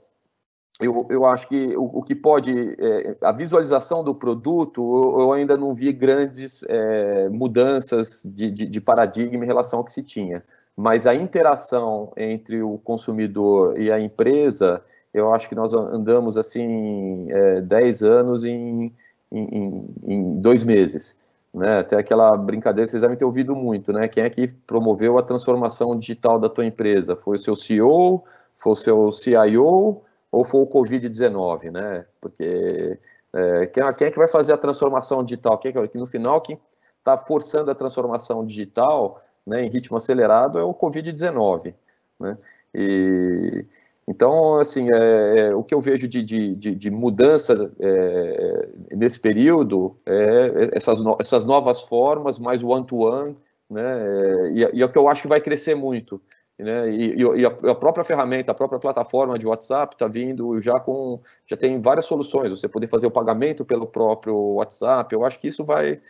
B: eu, eu acho que o, o que pode, é, a visualização do produto, eu, eu ainda não vi grandes é, mudanças de, de, de, paradigma em relação ao que se tinha. Mas a interação entre o consumidor e a empresa, eu acho que nós andamos assim é, 10 anos em, em, em dois meses. Né? Até aquela brincadeira, vocês devem ter ouvido muito, né? Quem é que promoveu a transformação digital da tua empresa? Foi o seu CEO, foi o seu CIO ou foi o Covid-19, né? Porque é, quem, quem, é que vai fazer a transformação digital? Quem é que, no final, quem está forçando a transformação digital né, em ritmo acelerado é o Covid-19, né? E, então, assim, é, é, o que eu vejo de, de, de, de mudança é, nesse período é essas, no, essas novas formas, mais one-to-one, -one, né? E, e é o que eu acho que vai crescer muito. Né? E, e, a própria ferramenta, a própria plataforma de WhatsApp está vindo já com, já tem várias soluções. Você poder fazer o pagamento pelo próprio WhatsApp. Eu acho que isso vai?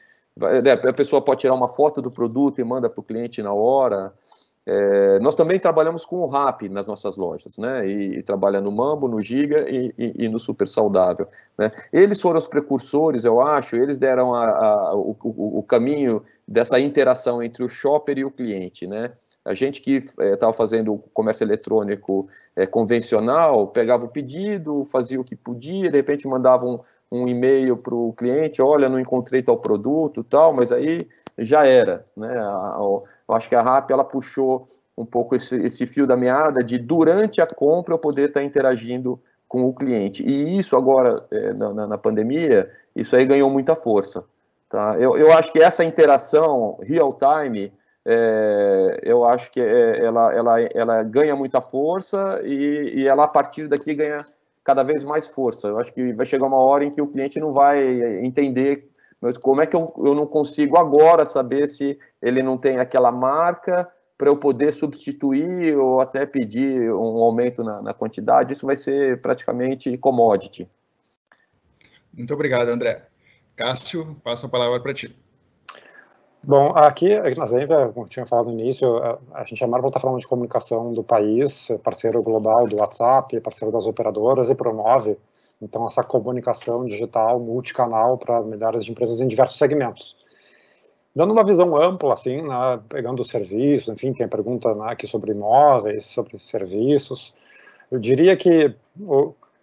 B: A pessoa pode tirar uma foto do produto e manda para o cliente na hora. É, nós também trabalhamos com o RAP nas nossas lojas, né? E, e trabalha no Mambo, no Giga e, e, e, no Super Saudável. Né? Eles foram os precursores, eu acho, eles deram a, a, o, o, o, caminho dessa interação entre o shopper e o cliente, né? A gente que estava é, fazendo comércio eletrônico é, convencional, pegava o pedido, fazia o que podia, de repente mandava um, um e-mail para o cliente, olha, não encontrei tal produto, tal, mas aí já era, né? eu acho que a RAP ela puxou um pouco esse, esse fio da meada de durante a compra eu poder estar tá interagindo com o cliente. E isso agora, é, na, na, pandemia, isso aí ganhou muita força. Tá? Eu, eu acho que essa interação real time é, eu acho que é, ela, ela, ela ganha muita força e, e ela, a partir daqui, ganha cada vez mais força. Eu acho que vai chegar uma hora em que o cliente não vai entender mas como é que eu, eu não consigo agora saber se ele não tem aquela marca para eu poder substituir ou até pedir um aumento na, na quantidade? Isso vai ser praticamente commodity.
A: Muito obrigado, André. Cássio, passo a palavra para ti.
C: Bom, aqui, na Zenvia, como tinha falado no início, a, gente é Marvel está falando de comunicação do país, parceiro global do WhatsApp, parceiro das operadoras e promove, então, essa comunicação digital multicanal para milhares de empresas em diversos segmentos. Dando uma visão ampla, assim, né, pegando os serviços, enfim, tem a pergunta né, aqui sobre imóveis, sobre serviços, eu diria que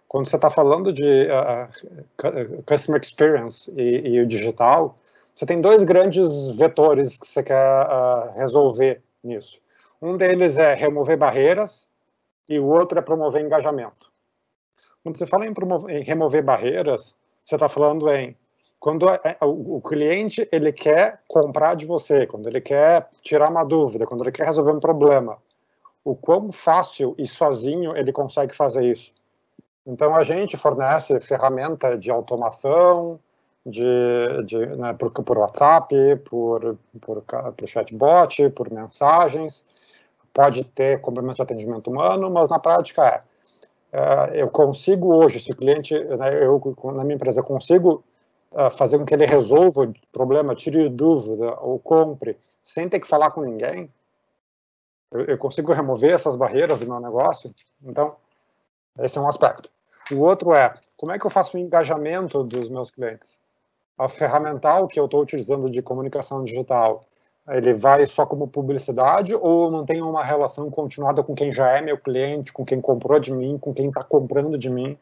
C: quando você está falando de uh, customer experience e, e o digital, você tem dois grandes vetores que você quer uh, resolver nisso. Um deles é remover barreiras e o outro é promover engajamento. Quando você fala em, promover, em remover barreiras, você está falando em quando é, é, o, cliente ele quer comprar de você, quando ele quer tirar uma dúvida, quando ele quer resolver um problema, o quão fácil e sozinho ele consegue fazer isso. Então a gente fornece ferramenta de automação, de, de, né, por, por, WhatsApp, por, por, por chatbot, por mensagens. Pode ter complemento de atendimento humano, mas na prática é, é eu consigo hoje, se o cliente, né, eu na minha empresa consigo uh, fazer com que ele resolva o problema, tire dúvida ou compre, sem ter que falar com ninguém, eu, eu consigo remover essas barreiras do meu negócio. Então, esse é um aspecto. O outro é, como é que eu faço o engajamento dos meus clientes? A ferramental que eu estou utilizando de comunicação digital, ele vai só como publicidade ou mantém uma relação continuada com quem já é meu cliente, com quem comprou de mim, com quem está comprando de mim?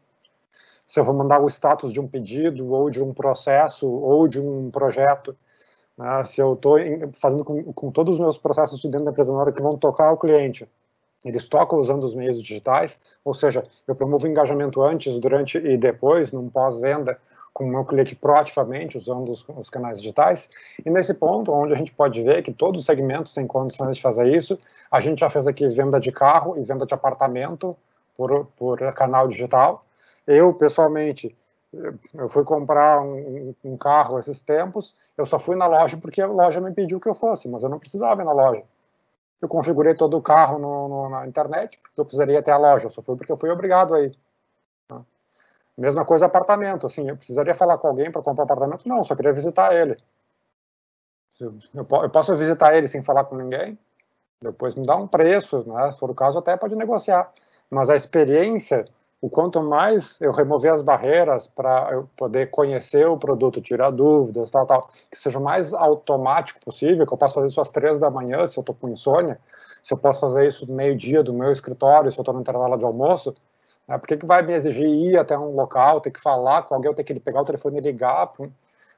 C: Se eu vou mandar o status de um pedido, ou de um processo, ou de um projeto, né? se eu estou fazendo com, com, todos os meus processos dentro da empresa na hora que vão tocar o cliente, eles tocam usando os meios digitais, ou seja, eu promovo engajamento antes, durante e depois, num pós-venda, com o meu cliente proativamente, usando os, os, canais digitais. E nesse ponto, onde a gente pode ver que todos os segmentos têm condições de fazer isso, a gente já fez aqui venda de carro e venda de apartamento por, por canal digital. Eu, pessoalmente, eu fui comprar um, um, carro esses tempos, eu só fui na loja porque a loja me pediu que eu fosse, mas eu não precisava ir na loja. Eu configurei todo o carro no, no, na internet, porque eu precisaria ter a loja, eu só fui porque eu fui obrigado a ir. Mesma coisa apartamento, assim, eu precisaria falar com alguém para comprar apartamento? Não, só queria visitar ele. Eu posso visitar ele sem falar com ninguém, depois me dá um preço, né? se for o caso, até pode negociar. Mas a experiência, o quanto mais eu remover as barreiras para eu poder conhecer o produto, tirar dúvidas, tal, tal, que seja o mais automático possível, que eu possa fazer isso às três da manhã, se eu estou com insônia, se eu posso fazer isso no meio-dia do meu escritório, se eu estou no intervalo de almoço, né? por que, que vai me exigir ir até um local, ter que falar com alguém, ter que pegar o telefone e ligar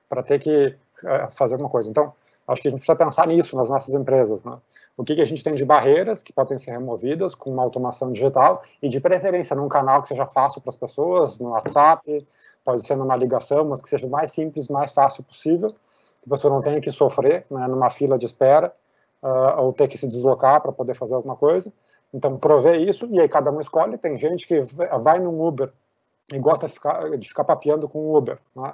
C: para ter que é, fazer alguma coisa? Então, acho que a gente precisa pensar nisso nas nossas empresas, né? O que, que a gente tem de barreiras que podem ser removidas com uma automação digital e, de preferência, num canal que seja fácil para as pessoas, no WhatsApp, pode ser numa ligação, mas que seja o mais simples, mais fácil possível, que você não tenha que sofrer né, numa fila de espera uh, ou ter que se deslocar para poder fazer alguma coisa. Então, prover isso, e aí cada um escolhe. Tem gente que vai no Uber e gosta de ficar, de ficar papeando com o Uber. Né?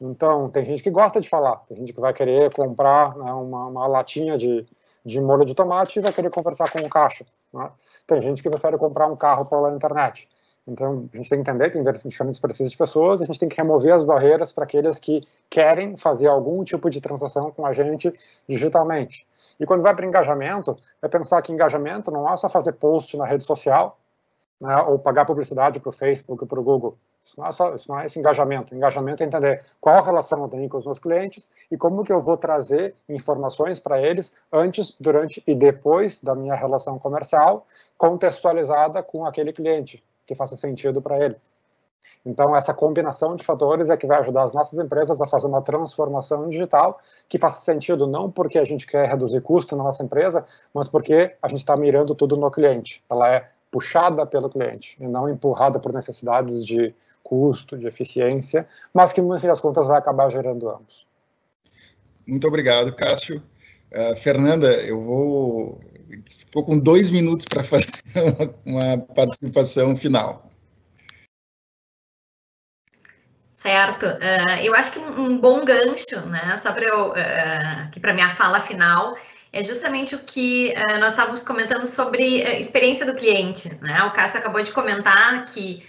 C: Então, tem gente que gosta de falar, tem gente que vai querer comprar né, uma, uma, latinha de, de molho de tomate e vai querer conversar com o caixa. Né? Tem gente que prefere comprar um carro pela internet. Então, a gente tem que entender que tem diferentes perfis de pessoas, a gente tem que remover as barreiras para aqueles que querem fazer algum tipo de transação com a gente digitalmente. E quando vai para engajamento, é pensar que engajamento não é só fazer post na rede social, né, ou pagar publicidade para o Facebook, para o Google. Isso não, é só, isso não é esse engajamento. Engajamento é entender qual relação eu tenho com os meus clientes e como que eu vou trazer informações para eles antes, durante e depois da minha relação comercial, contextualizada com aquele cliente, que faça sentido para ele. Então, essa combinação de fatores é que vai ajudar as nossas empresas a fazer uma transformação digital que faça sentido não porque a gente quer reduzir custo na nossa empresa, mas porque a gente está mirando tudo no cliente. Ela é puxada pelo cliente e não empurrada por necessidades de custo, de eficiência, mas que, no fim das contas, vai acabar gerando ambos.
A: Muito obrigado, Cássio. Uh, Fernanda, eu vou. Estou com dois minutos para fazer uma, uma participação final.
D: Certo. Uh, eu acho que um, bom gancho, né, só para eu, uh, aqui para minha fala final, é justamente o que uh, nós estávamos comentando sobre a experiência do cliente, né? O Cássio acabou de comentar que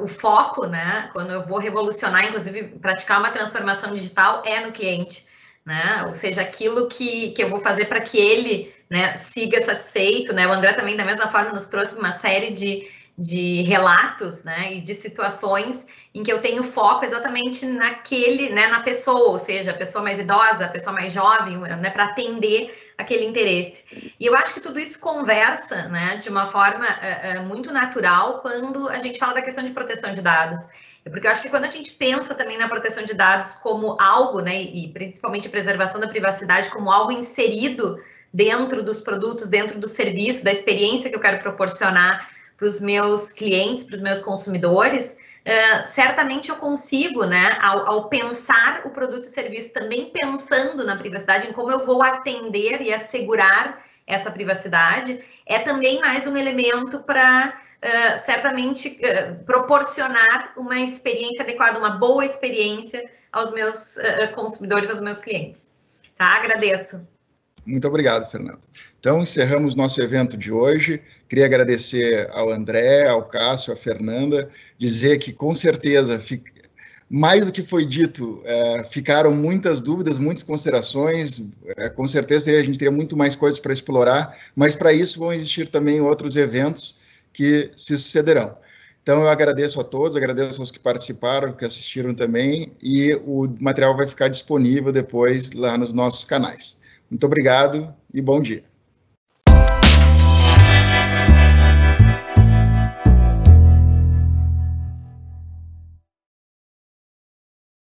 D: o foco, né, quando eu vou revolucionar, inclusive praticar uma transformação digital, é no cliente, né? Ou seja, aquilo que, que eu vou fazer para que ele, né, siga satisfeito, né? O André também, da mesma forma, nos trouxe uma série de, de relatos, né, e de situações em que eu tenho foco exatamente naquele, né, na pessoa, ou seja, a pessoa mais idosa, a pessoa mais jovem, né, para atender aquele interesse. E eu acho que tudo isso conversa, né, de uma forma uh, uh, muito natural quando a gente fala da questão de proteção de dados. É porque eu acho que quando a gente pensa também na proteção de dados como algo, né, e principalmente preservação da privacidade como algo inserido dentro dos produtos, dentro do serviço, da experiência que eu quero proporcionar para os meus clientes, para os meus consumidores, Uh, certamente eu consigo, né, ao, ao, pensar o produto e serviço, também pensando na privacidade, em como eu vou atender e assegurar essa privacidade, é também mais um elemento para uh, certamente uh, proporcionar uma experiência adequada, uma boa experiência aos meus consumidores, aos meus clientes. Tá? Agradeço.
A: Muito obrigado, Fernando. Então, encerramos nosso evento de hoje. Queria agradecer ao André, ao Cássio, à Fernanda, dizer que, com certeza, mais do que foi dito, é, ficaram muitas dúvidas, muitas considerações. É, com certeza, a gente teria muito mais coisas para explorar, mas para isso vão existir também outros eventos que se sucederão. Então, eu agradeço a todos, agradeço aos que participaram, que assistiram também, e o material vai ficar disponível depois lá nos nossos canais. Muito obrigado e bom dia.